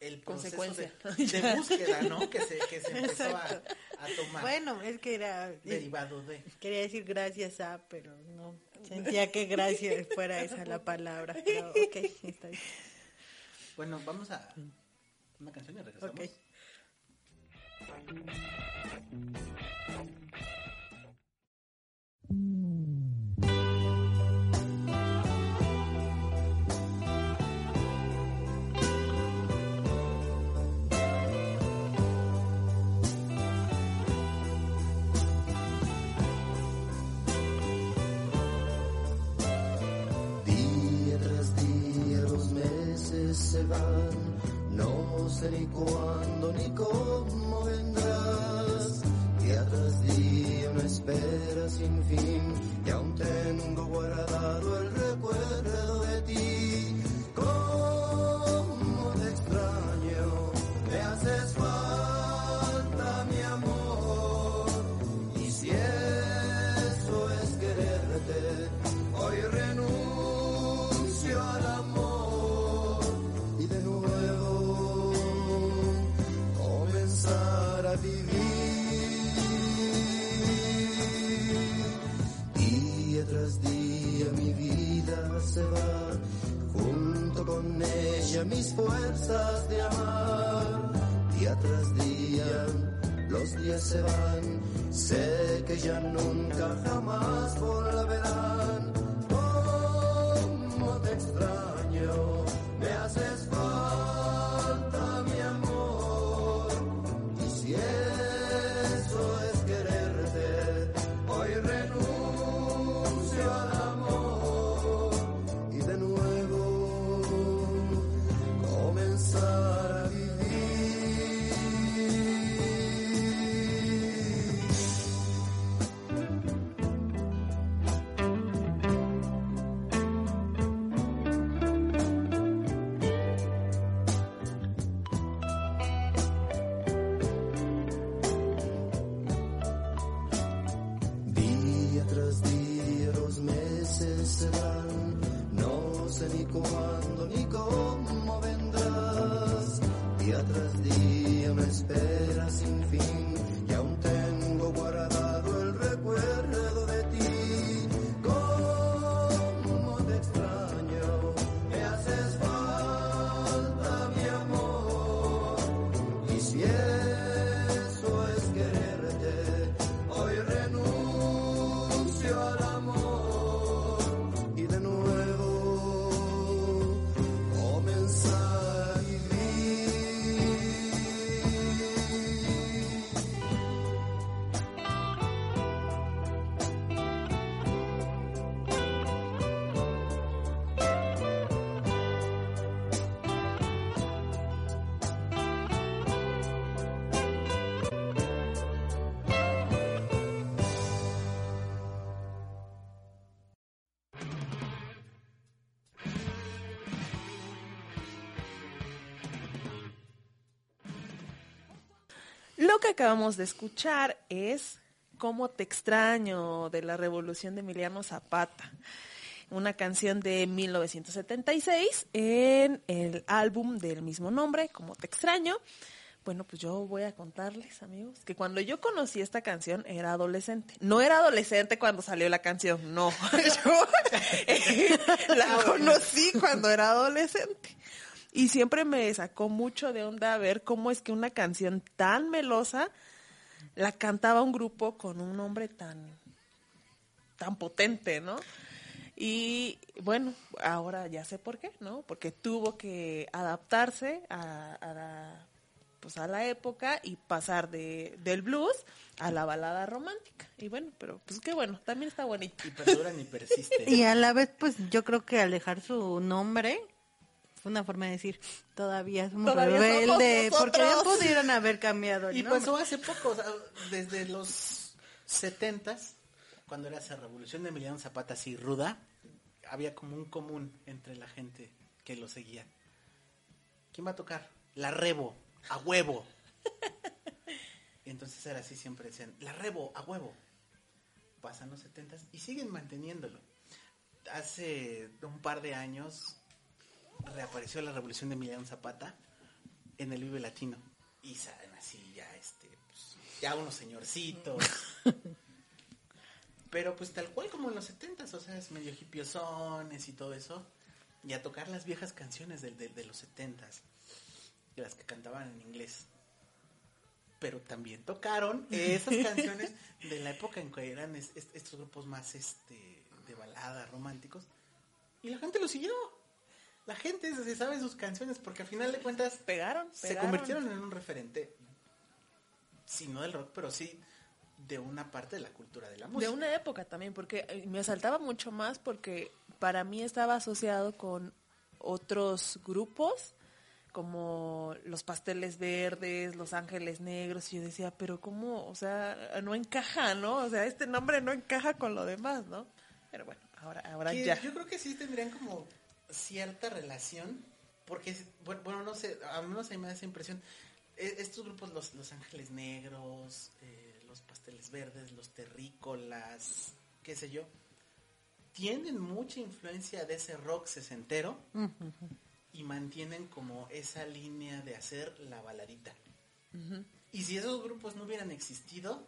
el proceso de, Consecuencia. de búsqueda, ¿no? Que se, que se empezó a, a tomar Bueno, es que era, derivado de... quería decir gracias a, pero no, sentía que gracias fuera esa la palabra, pero ok, está bien. Bueno, vamos a una canción y regresamos. Ok. Día tras se van, no sé ni cuándo ni cómo vendrás. Día una espera sin fin y aún tengo guardado el recuerdo de amar. Día tras día los días se van, sé que ya nunca jamás que acabamos de escuchar es Cómo te extraño de la Revolución de Emiliano Zapata. Una canción de 1976 en el álbum del mismo nombre, Cómo te extraño. Bueno, pues yo voy a contarles, amigos, que cuando yo conocí esta canción era adolescente. No era adolescente cuando salió la canción, no. [laughs] Yo eh, la [laughs] conocí cuando era adolescente. Y siempre me sacó mucho de onda ver cómo es que una canción tan melosa la cantaba un grupo con un nombre tan, tan potente, ¿no? Y bueno, ahora ya sé por qué, ¿no? Porque tuvo que adaptarse a, a la, pues a la época y pasar de, del blues a la balada romántica. Y bueno, pero pues qué bueno, también está bonito. Y perduran y persisten. Y a la vez, pues yo creo que al dejar su nombre fue una forma de decir, todavía somos Todavía somos rebelde, porque ya pudieron haber cambiado el Y nombre. pasó hace poco, o sea, desde los setentas, cuando era esa revolución de Emiliano Zapata así ruda, había como un común entre la gente que lo seguía. ¿Quién va a tocar? La Rebo, a huevo. Y [laughs] entonces era así, siempre decían, la Rebo, a huevo. Pasan los setentas y siguen manteniéndolo. Hace un par de años reapareció la revolución de Emiliano Zapata en el Vive Latino. Y salen así ya, este, pues, ya unos señorcitos. [laughs] Pero pues tal cual como en los setentas, o sea, es medio hipiosones y todo eso. Y a tocar las viejas canciones del- del- de, los setentas, de las que cantaban en inglés. Pero también tocaron esas [laughs] canciones de la época en que eran es- es- estos grupos más este de balada, románticos. Y la gente lo siguió. La gente se sabe sus canciones porque al final de cuentas Pegaron, se convirtieron en un referente, si no del rock, pero sí de una parte de la cultura de la música. De una época también, porque eh, me asaltaba mucho más porque para mí estaba asociado con otros grupos como los pasteles verdes, los ángeles negros, y yo decía, pero cómo, o sea, no encaja, ¿no? O sea, este nombre no encaja con lo demás, ¿no? Pero bueno, ahora, ahora Que ya. Yo creo que sí tendrían como cierta relación, porque, bueno, no sé, al menos a mí me da esa impresión. E- Estos grupos, los, los Ángeles Negros, eh, los Pasteles Verdes, los Terrícolas, qué sé yo, tienen mucha influencia de ese rock sesentero y mantienen como esa línea de hacer la baladita. Y si esos grupos no hubieran existido,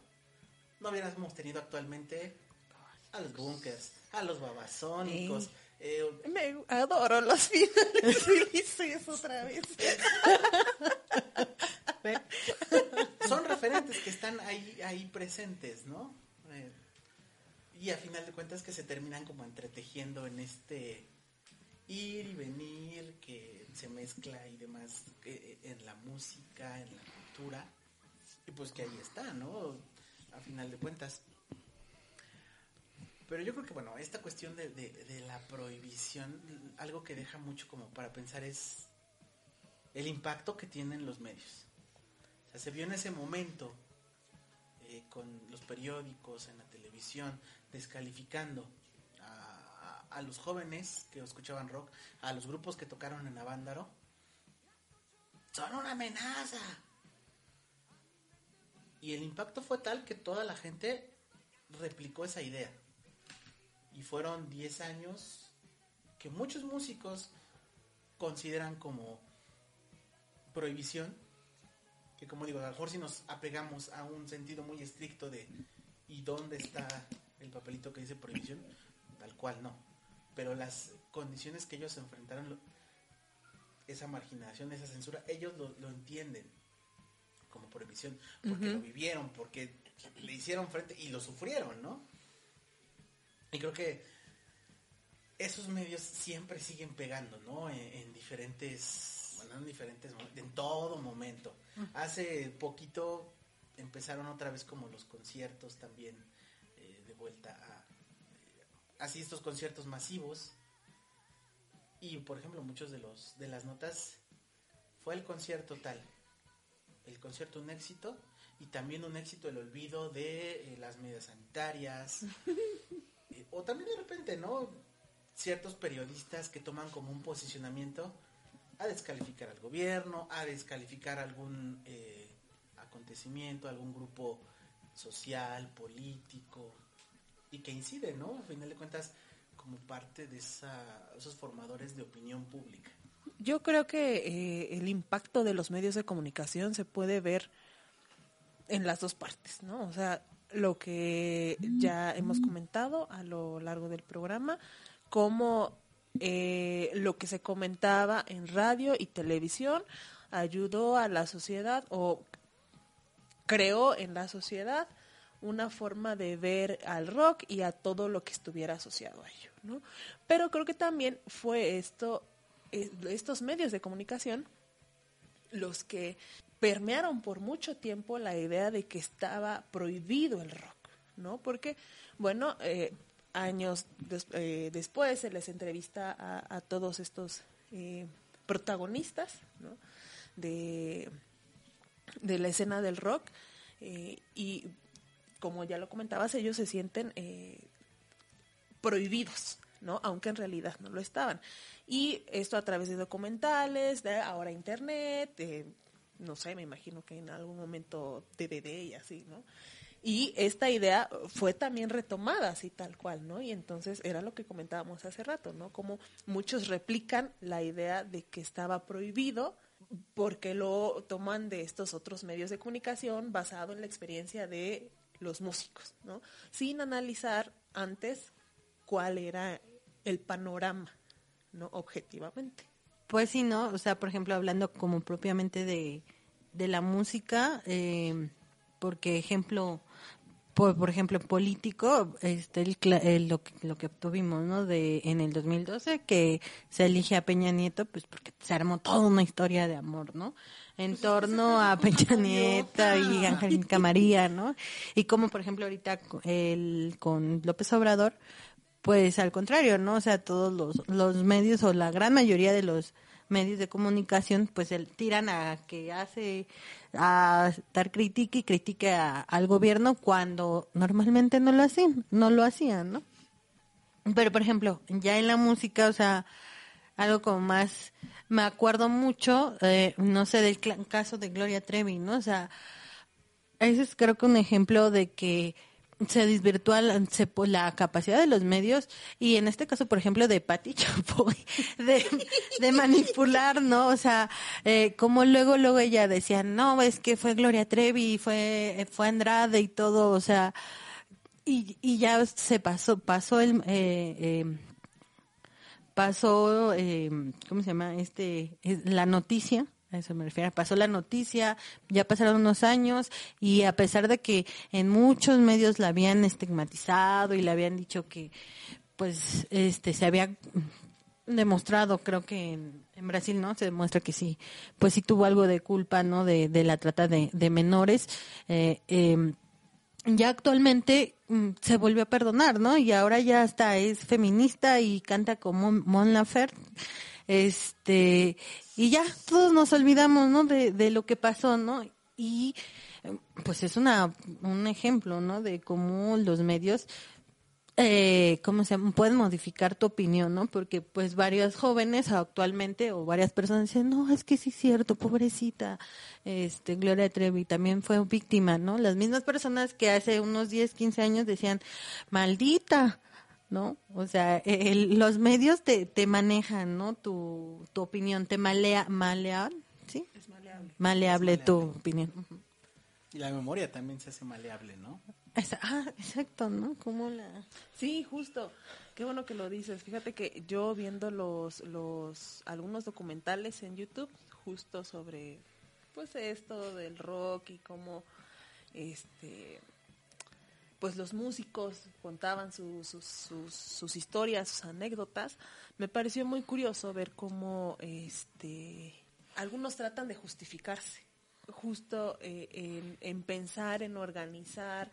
no hubiéramos tenido actualmente a los Bunkers, a los Babasónicos. Eh, Me adoro los finales felices otra vez. son referentes que están ahí, ahí presentes, ¿no? Eh, y a final de cuentas que se terminan como entretejiendo en este ir y venir que se mezcla y demás eh, en la música, en la cultura. Y pues que ahí está, ¿no? A final de cuentas. Pero yo creo que, bueno, esta cuestión de, de- la prohibición, algo que deja mucho como para pensar es el impacto que tienen los medios. O sea, se vio en ese momento eh, con los periódicos, en la televisión, descalificando a, a- a los jóvenes que escuchaban rock, a los grupos que tocaron en Avándaro. Son una amenaza. Y el impacto fue tal que toda la gente replicó esa idea. Y fueron 10 años que muchos músicos consideran como prohibición, que como digo, a lo mejor si nos apegamos a un sentido muy estricto de ¿y dónde está el papelito que dice prohibición? Tal cual no. Pero las condiciones que ellos enfrentaron, lo- esa marginación, esa censura, ellos lo, lo entienden como prohibición, porque lo vivieron, porque le hicieron frente y lo sufrieron, ¿no? Y creo que esos medios siempre siguen pegando, ¿no? En, en diferentes, bueno, en diferentes, en todo momento. Hace poquito empezaron otra vez como los conciertos también eh, de vuelta a, eh, así estos conciertos masivos. Y por ejemplo, muchos de los de las notas fue el concierto tal, el concierto un éxito y también un éxito el olvido de eh, las medidas sanitarias. [laughs] O también de repente, ¿no? Ciertos periodistas que toman como un posicionamiento a descalificar al gobierno, a descalificar algún eh, acontecimiento, algún grupo social, político, y que incide, ¿no? A final de cuentas, como parte de esa, esos formadores de opinión pública. Yo creo que eh, el impacto de los medios de comunicación se puede ver en las dos partes, ¿no? O sea, lo que ya hemos comentado a lo largo del programa, como eh, lo que se comentaba en radio y televisión ayudó a la sociedad o creó en la sociedad una forma de ver al rock y a todo lo que estuviera asociado a ello, ¿no? Pero creo que también fue esto, eh, estos medios de comunicación los que permearon por mucho tiempo la idea de que estaba prohibido el rock, ¿no? Porque, bueno, eh, años eh, después se les entrevista a, todos estos eh, protagonistas, ¿no? De, de la escena del rock y como ya lo comentabas, ellos se sienten prohibidos, ¿no? Aunque en realidad no lo estaban. Y esto a través de documentales, ahora internet, no sé, me imagino que en algún momento DVD y así, ¿no? Y esta idea fue también retomada así tal cual, ¿no? Y entonces era lo que comentábamos hace rato, ¿no? Como muchos replican la idea de que estaba prohibido porque lo toman de estos otros medios de comunicación basado en la experiencia de los músicos, ¿no? Sin analizar antes cuál era el panorama, ¿no? Objetivamente. Pues sí, ¿no? O sea, por ejemplo, hablando como propiamente de, de la música, eh, porque ejemplo, por, por ejemplo, político, este, el, el- lo, que- lo que obtuvimos, ¿no? De, en el 2012, que se elige a Peña Nieto, pues porque se armó toda una historia de amor, ¿no? En torno a Peña Nieto y Angélica María, ¿no? Y como, por ejemplo, ahorita el, con López Obrador, pues al contrario, ¿no? O sea, todos los, los medios o la gran mayoría de los medios de comunicación, pues el, tiran a que hace a dar crítica y critique a- al gobierno cuando normalmente no lo hacían, no lo hacían, ¿no? Pero, por ejemplo, ya en la música, o sea, algo como más, me acuerdo mucho, eh, no sé, del caso de Gloria Trevi, ¿no? O sea, ese es creo que un ejemplo de que se desvirtúa la, capacidad de los medios y en este caso, por ejemplo, de Patti [laughs] Chapoy, de, manipular, ¿no? O sea, eh, como luego, luego ella decía, no, es que fue Gloria Trevi, fue, fue Andrade y todo, o sea, y, y ya se pasó, pasó el, eh, eh, pasó, eh, ¿cómo se llama? Este, es la noticia, a eso me refiero, pasó la noticia, ya pasaron unos años y a pesar de que en muchos medios la habían estigmatizado y le habían dicho que, pues, este, se había demostrado, creo que en, Brasil, ¿no? Se demuestra que sí, pues sí tuvo algo de culpa, ¿no? De, la trata de, menores. Eh, eh, ya actualmente mm, se volvió a perdonar, ¿no? Y ahora ya hasta es feminista y canta como Mon Laferte. Este, y ya todos nos olvidamos, ¿no? De, de lo que pasó, ¿no? Y pues es una, un ejemplo, ¿no? De cómo los medios eh, ¿cómo se pueden modificar tu opinión, ¿no? Porque pues varios jóvenes actualmente o varias personas dicen, no, es que sí es cierto, pobrecita, este, Gloria Trevi también fue víctima, ¿no? Las mismas personas que hace unos 10, 15 años decían, maldita, ¿no? O sea, el- los medios te, te manejan, ¿no? Tu, tu opinión, te malea, malean, ¿sí? Es maleable. Maleable Es tu opinión. Y la memoria también se hace maleable, ¿no? Esa- ah, exacto, ¿no? Como la... Sí, justo. Qué bueno que lo dices. Fíjate que yo viendo los, los algunos documentales en YouTube justo sobre pues esto del rock y cómo este pues los músicos contaban su- sus, sus, historias, sus anécdotas, me pareció muy curioso ver cómo este algunos tratan de justificarse, justo eh, en, en pensar, en organizar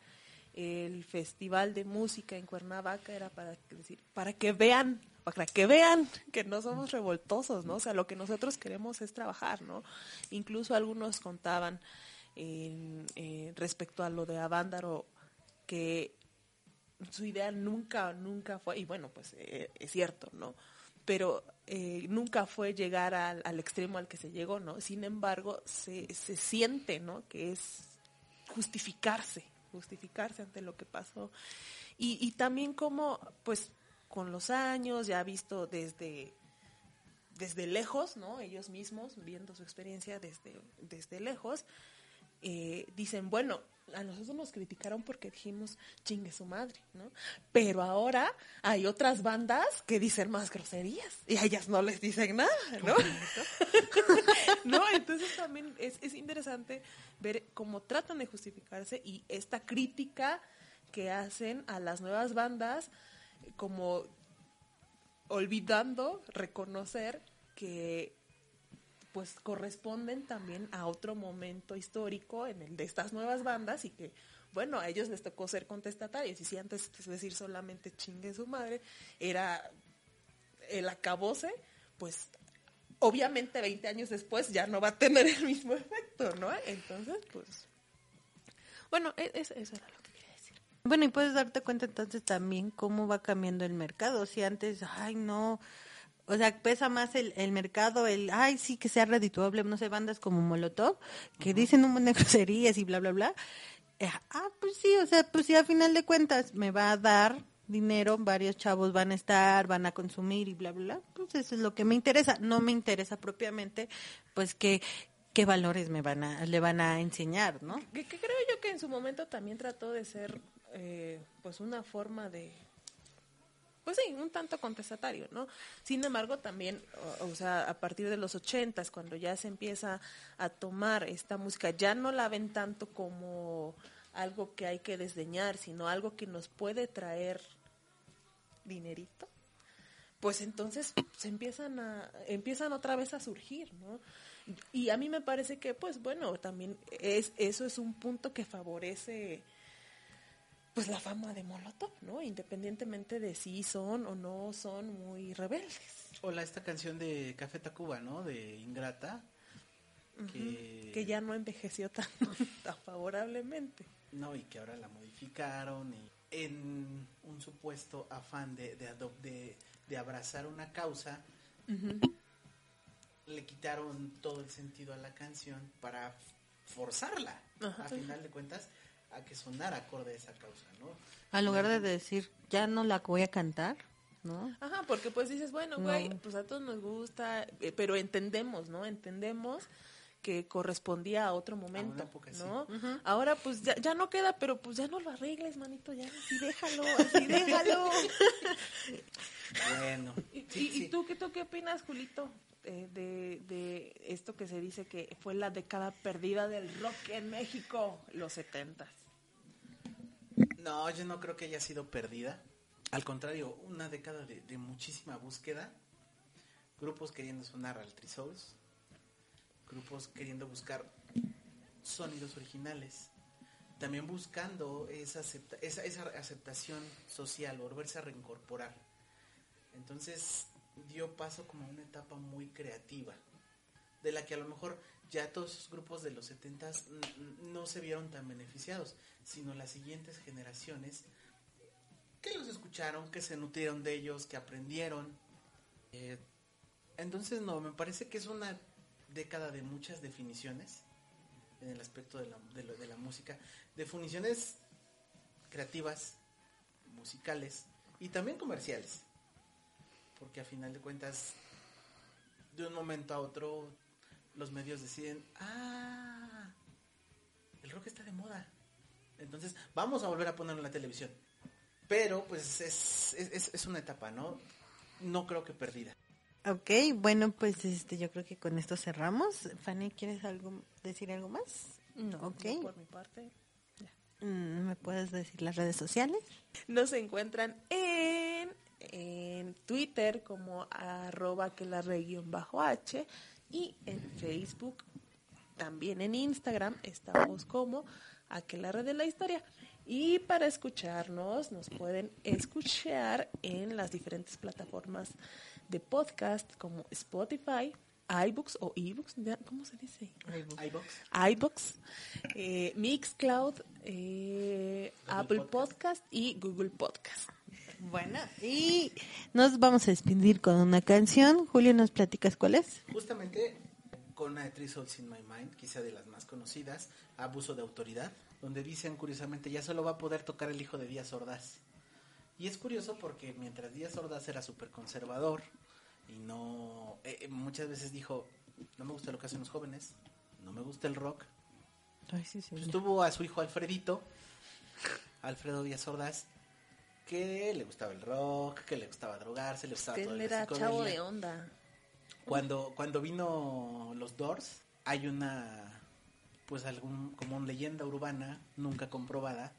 el festival de música en Cuernavaca era para decir, para que vean, para que vean que no somos revoltosos, ¿no? O sea, lo que nosotros queremos es trabajar, ¿no? Incluso algunos contaban eh, respecto a lo de Avándaro que su idea nunca, nunca fue, y bueno, pues eh, es cierto, ¿no? Pero eh, nunca fue llegar al, al extremo al que se llegó, ¿no? Sin embargo, se, se siente, ¿no? Que es justificarse, justificarse ante lo que pasó. Y, y también como, pues, con los años, ya visto desde, desde lejos, ¿no? Ellos mismos, viendo su experiencia desde, desde lejos, eh, dicen, bueno, a nosotros nos criticaron porque dijimos chingue su madre, ¿no? Pero ahora hay otras bandas que dicen más groserías y a ellas no les dicen nada, ¿no? [laughs] ¿No? Entonces también es, es interesante ver cómo tratan de justificarse y esta crítica que hacen a las nuevas bandas como olvidando reconocer que pues corresponden también a otro momento histórico en el de estas nuevas bandas y que bueno, a ellos les tocó ser contestatarios y si antes es decir solamente chingue su madre era el acabose, pues obviamente 20 años después ya no va a tener el mismo efecto, ¿no? Entonces, pues bueno, e- eso, eso era lo que quería decir. Bueno, y puedes darte cuenta entonces también cómo va cambiando el mercado. Si antes, ay, no, o sea, pesa más el, el mercado, el, ay, sí, que sea redituable, no sé, bandas como Molotov, que dicen un montón de [laughs] groserías y bla, bla, bla. Eh, ah, pues sí, o sea, pues sí, a final de cuentas me va a dar dinero, varios chavos van a estar, van a consumir y bla, bla, bla. Pues eso es lo que me interesa. No me interesa propiamente, pues, que qué valores me van a, le van a enseñar, ¿no? Que, que creo yo que en su momento también trató de ser eh, pues una forma de pues sí, un tanto contestatario, ¿no? Sin embargo, también, o, o sea, a partir de los ochentas, cuando ya se empieza a tomar esta música, ya no la ven tanto como algo que hay que desdeñar, sino algo que nos puede traer dinerito, pues entonces se empiezan a empiezan otra vez a surgir, ¿no? Y a mí me parece que pues bueno, también es eso es un punto que favorece pues la fama de Molotov, ¿no? Independientemente de si son o no son muy rebeldes. Hola, esta canción de Café Tacuba, ¿no? De Ingrata. Que, Que ya no envejeció tan, [laughs] tan favorablemente. No, y que ahora la modificaron y en un supuesto afán de, de, de, de abrazar una causa, le quitaron todo el sentido a la canción para forzarla, Ajá. a final de cuentas, a que sonara acorde a esa causa, ¿no? Al lugar de decir, ya no la voy a cantar, ¿no? Ajá, porque pues dices, bueno, No. güey, pues a todos nos gusta, eh, pero entendemos, ¿no? Entendemos que correspondía a otro momento, época, sí. ¿no? Ahora pues ya, ya no queda, pero pues ya no lo arregles, manito, ya así déjalo, así déjalo. Bueno, [laughs] ¿Y, sí, y- tú, qué, tú qué opinas, Julito, eh, de, de esto que se dice que fue la década perdida del rock en México, los setentas? No, yo no creo que haya sido perdida. Al contrario, una década de, muchísima búsqueda. Grupos queriendo sonar al Souls. Grupos queriendo buscar sonidos originales. También buscando esa, esa aceptación social, volverse a reincorporar. Entonces dio paso como a una etapa muy creativa. De la que a lo mejor ya todos esos grupos de los 70 no se vieron tan beneficiados, sino las siguientes generaciones que los escucharon, que se nutrieron de ellos, que aprendieron. Eh, entonces, no, me parece que es una década de muchas definiciones en el aspecto de la, de de la música. Definiciones creativas, musicales y también comerciales. Porque a final de cuentas, de un momento a otro, los medios deciden, ah, el rock está de moda. Entonces, vamos a volver a ponerlo en la televisión. Pero, pues, es, es, una etapa, ¿no? No creo que perdida. Ok, bueno, pues este, yo creo que con esto cerramos. Fanny, ¿quieres algo decir algo más? No, Ok. yo por mi parte. Mm, ¿Me puedes decir las redes sociales? Nos encuentran en, en Twitter como arroba que la re guion bajo H y en Facebook, también en Instagram estamos como Aquelarre de la Historia. Y para escucharnos, nos pueden escuchar en las diferentes plataformas de podcast como Spotify, iBooks o eBooks. ¿cómo se dice? iBox. iBox, eh, Mixcloud, eh, Apple Podcast. y Google Podcast. Bueno, y nos vamos a despedir con una canción. Julio, ¿nos platicas cuál es? Justamente con una de Three Souls in My Mind, quizá de las más conocidas, Abuso de Autoridad, donde dicen curiosamente ya solo va a poder tocar el hijo de Díaz Ordaz. Y es curioso porque mientras Díaz Ordaz era súper conservador y no... eh, eh, muchas veces dijo, no me gusta lo que hacen los jóvenes, no me gusta el rock. Ay, sí, sí. Pues tuvo a su hijo Alfredito, Alfredo Díaz Ordaz, que le gustaba el rock, que le gustaba drogarse, le gustaba toda Él era chavo de onda. Cuando, cuando vino los Doors, hay una, pues algún, como una leyenda urbana, nunca comprobada,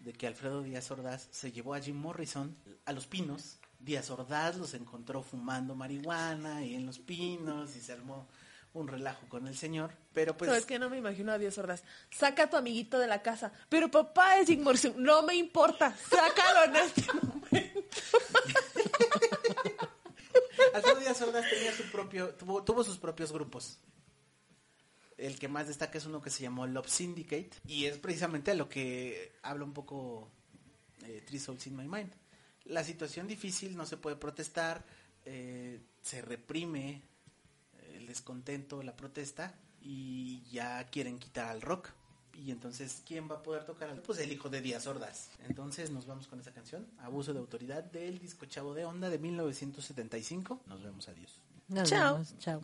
de que Alfredo Díaz Ordaz se llevó a Jim Morrison a Los Pinos. Díaz Ordaz los encontró fumando marihuana y en Los Pinos y se armó un relajo con el señor. Pero pues... ¿Sabes qué? No me imagino a Diez Ordaz. Saca a tu amiguito de la casa. Pero papá es Morrison. No me importa. Sácalo en este [laughs] momento. Alfredo Díaz Ordaz tenía su propio, tuvo, tuvo sus propios grupos. El que más destaca es uno que se llamó Love Syndicate y es precisamente a lo que habla un poco eh, Three Souls in My Mind. La situación difícil, no se puede protestar, eh, se reprime el descontento, la protesta y ya quieren quitar al rock. Y entonces, ¿quién va a poder tocar al Pues el hijo de Díaz Ordaz. Entonces nos vamos con esa canción, Abuso de Autoridad del disco Chavo de Onda de 1975. Nos vemos, adiós. Nos Chao. vemos, Chao.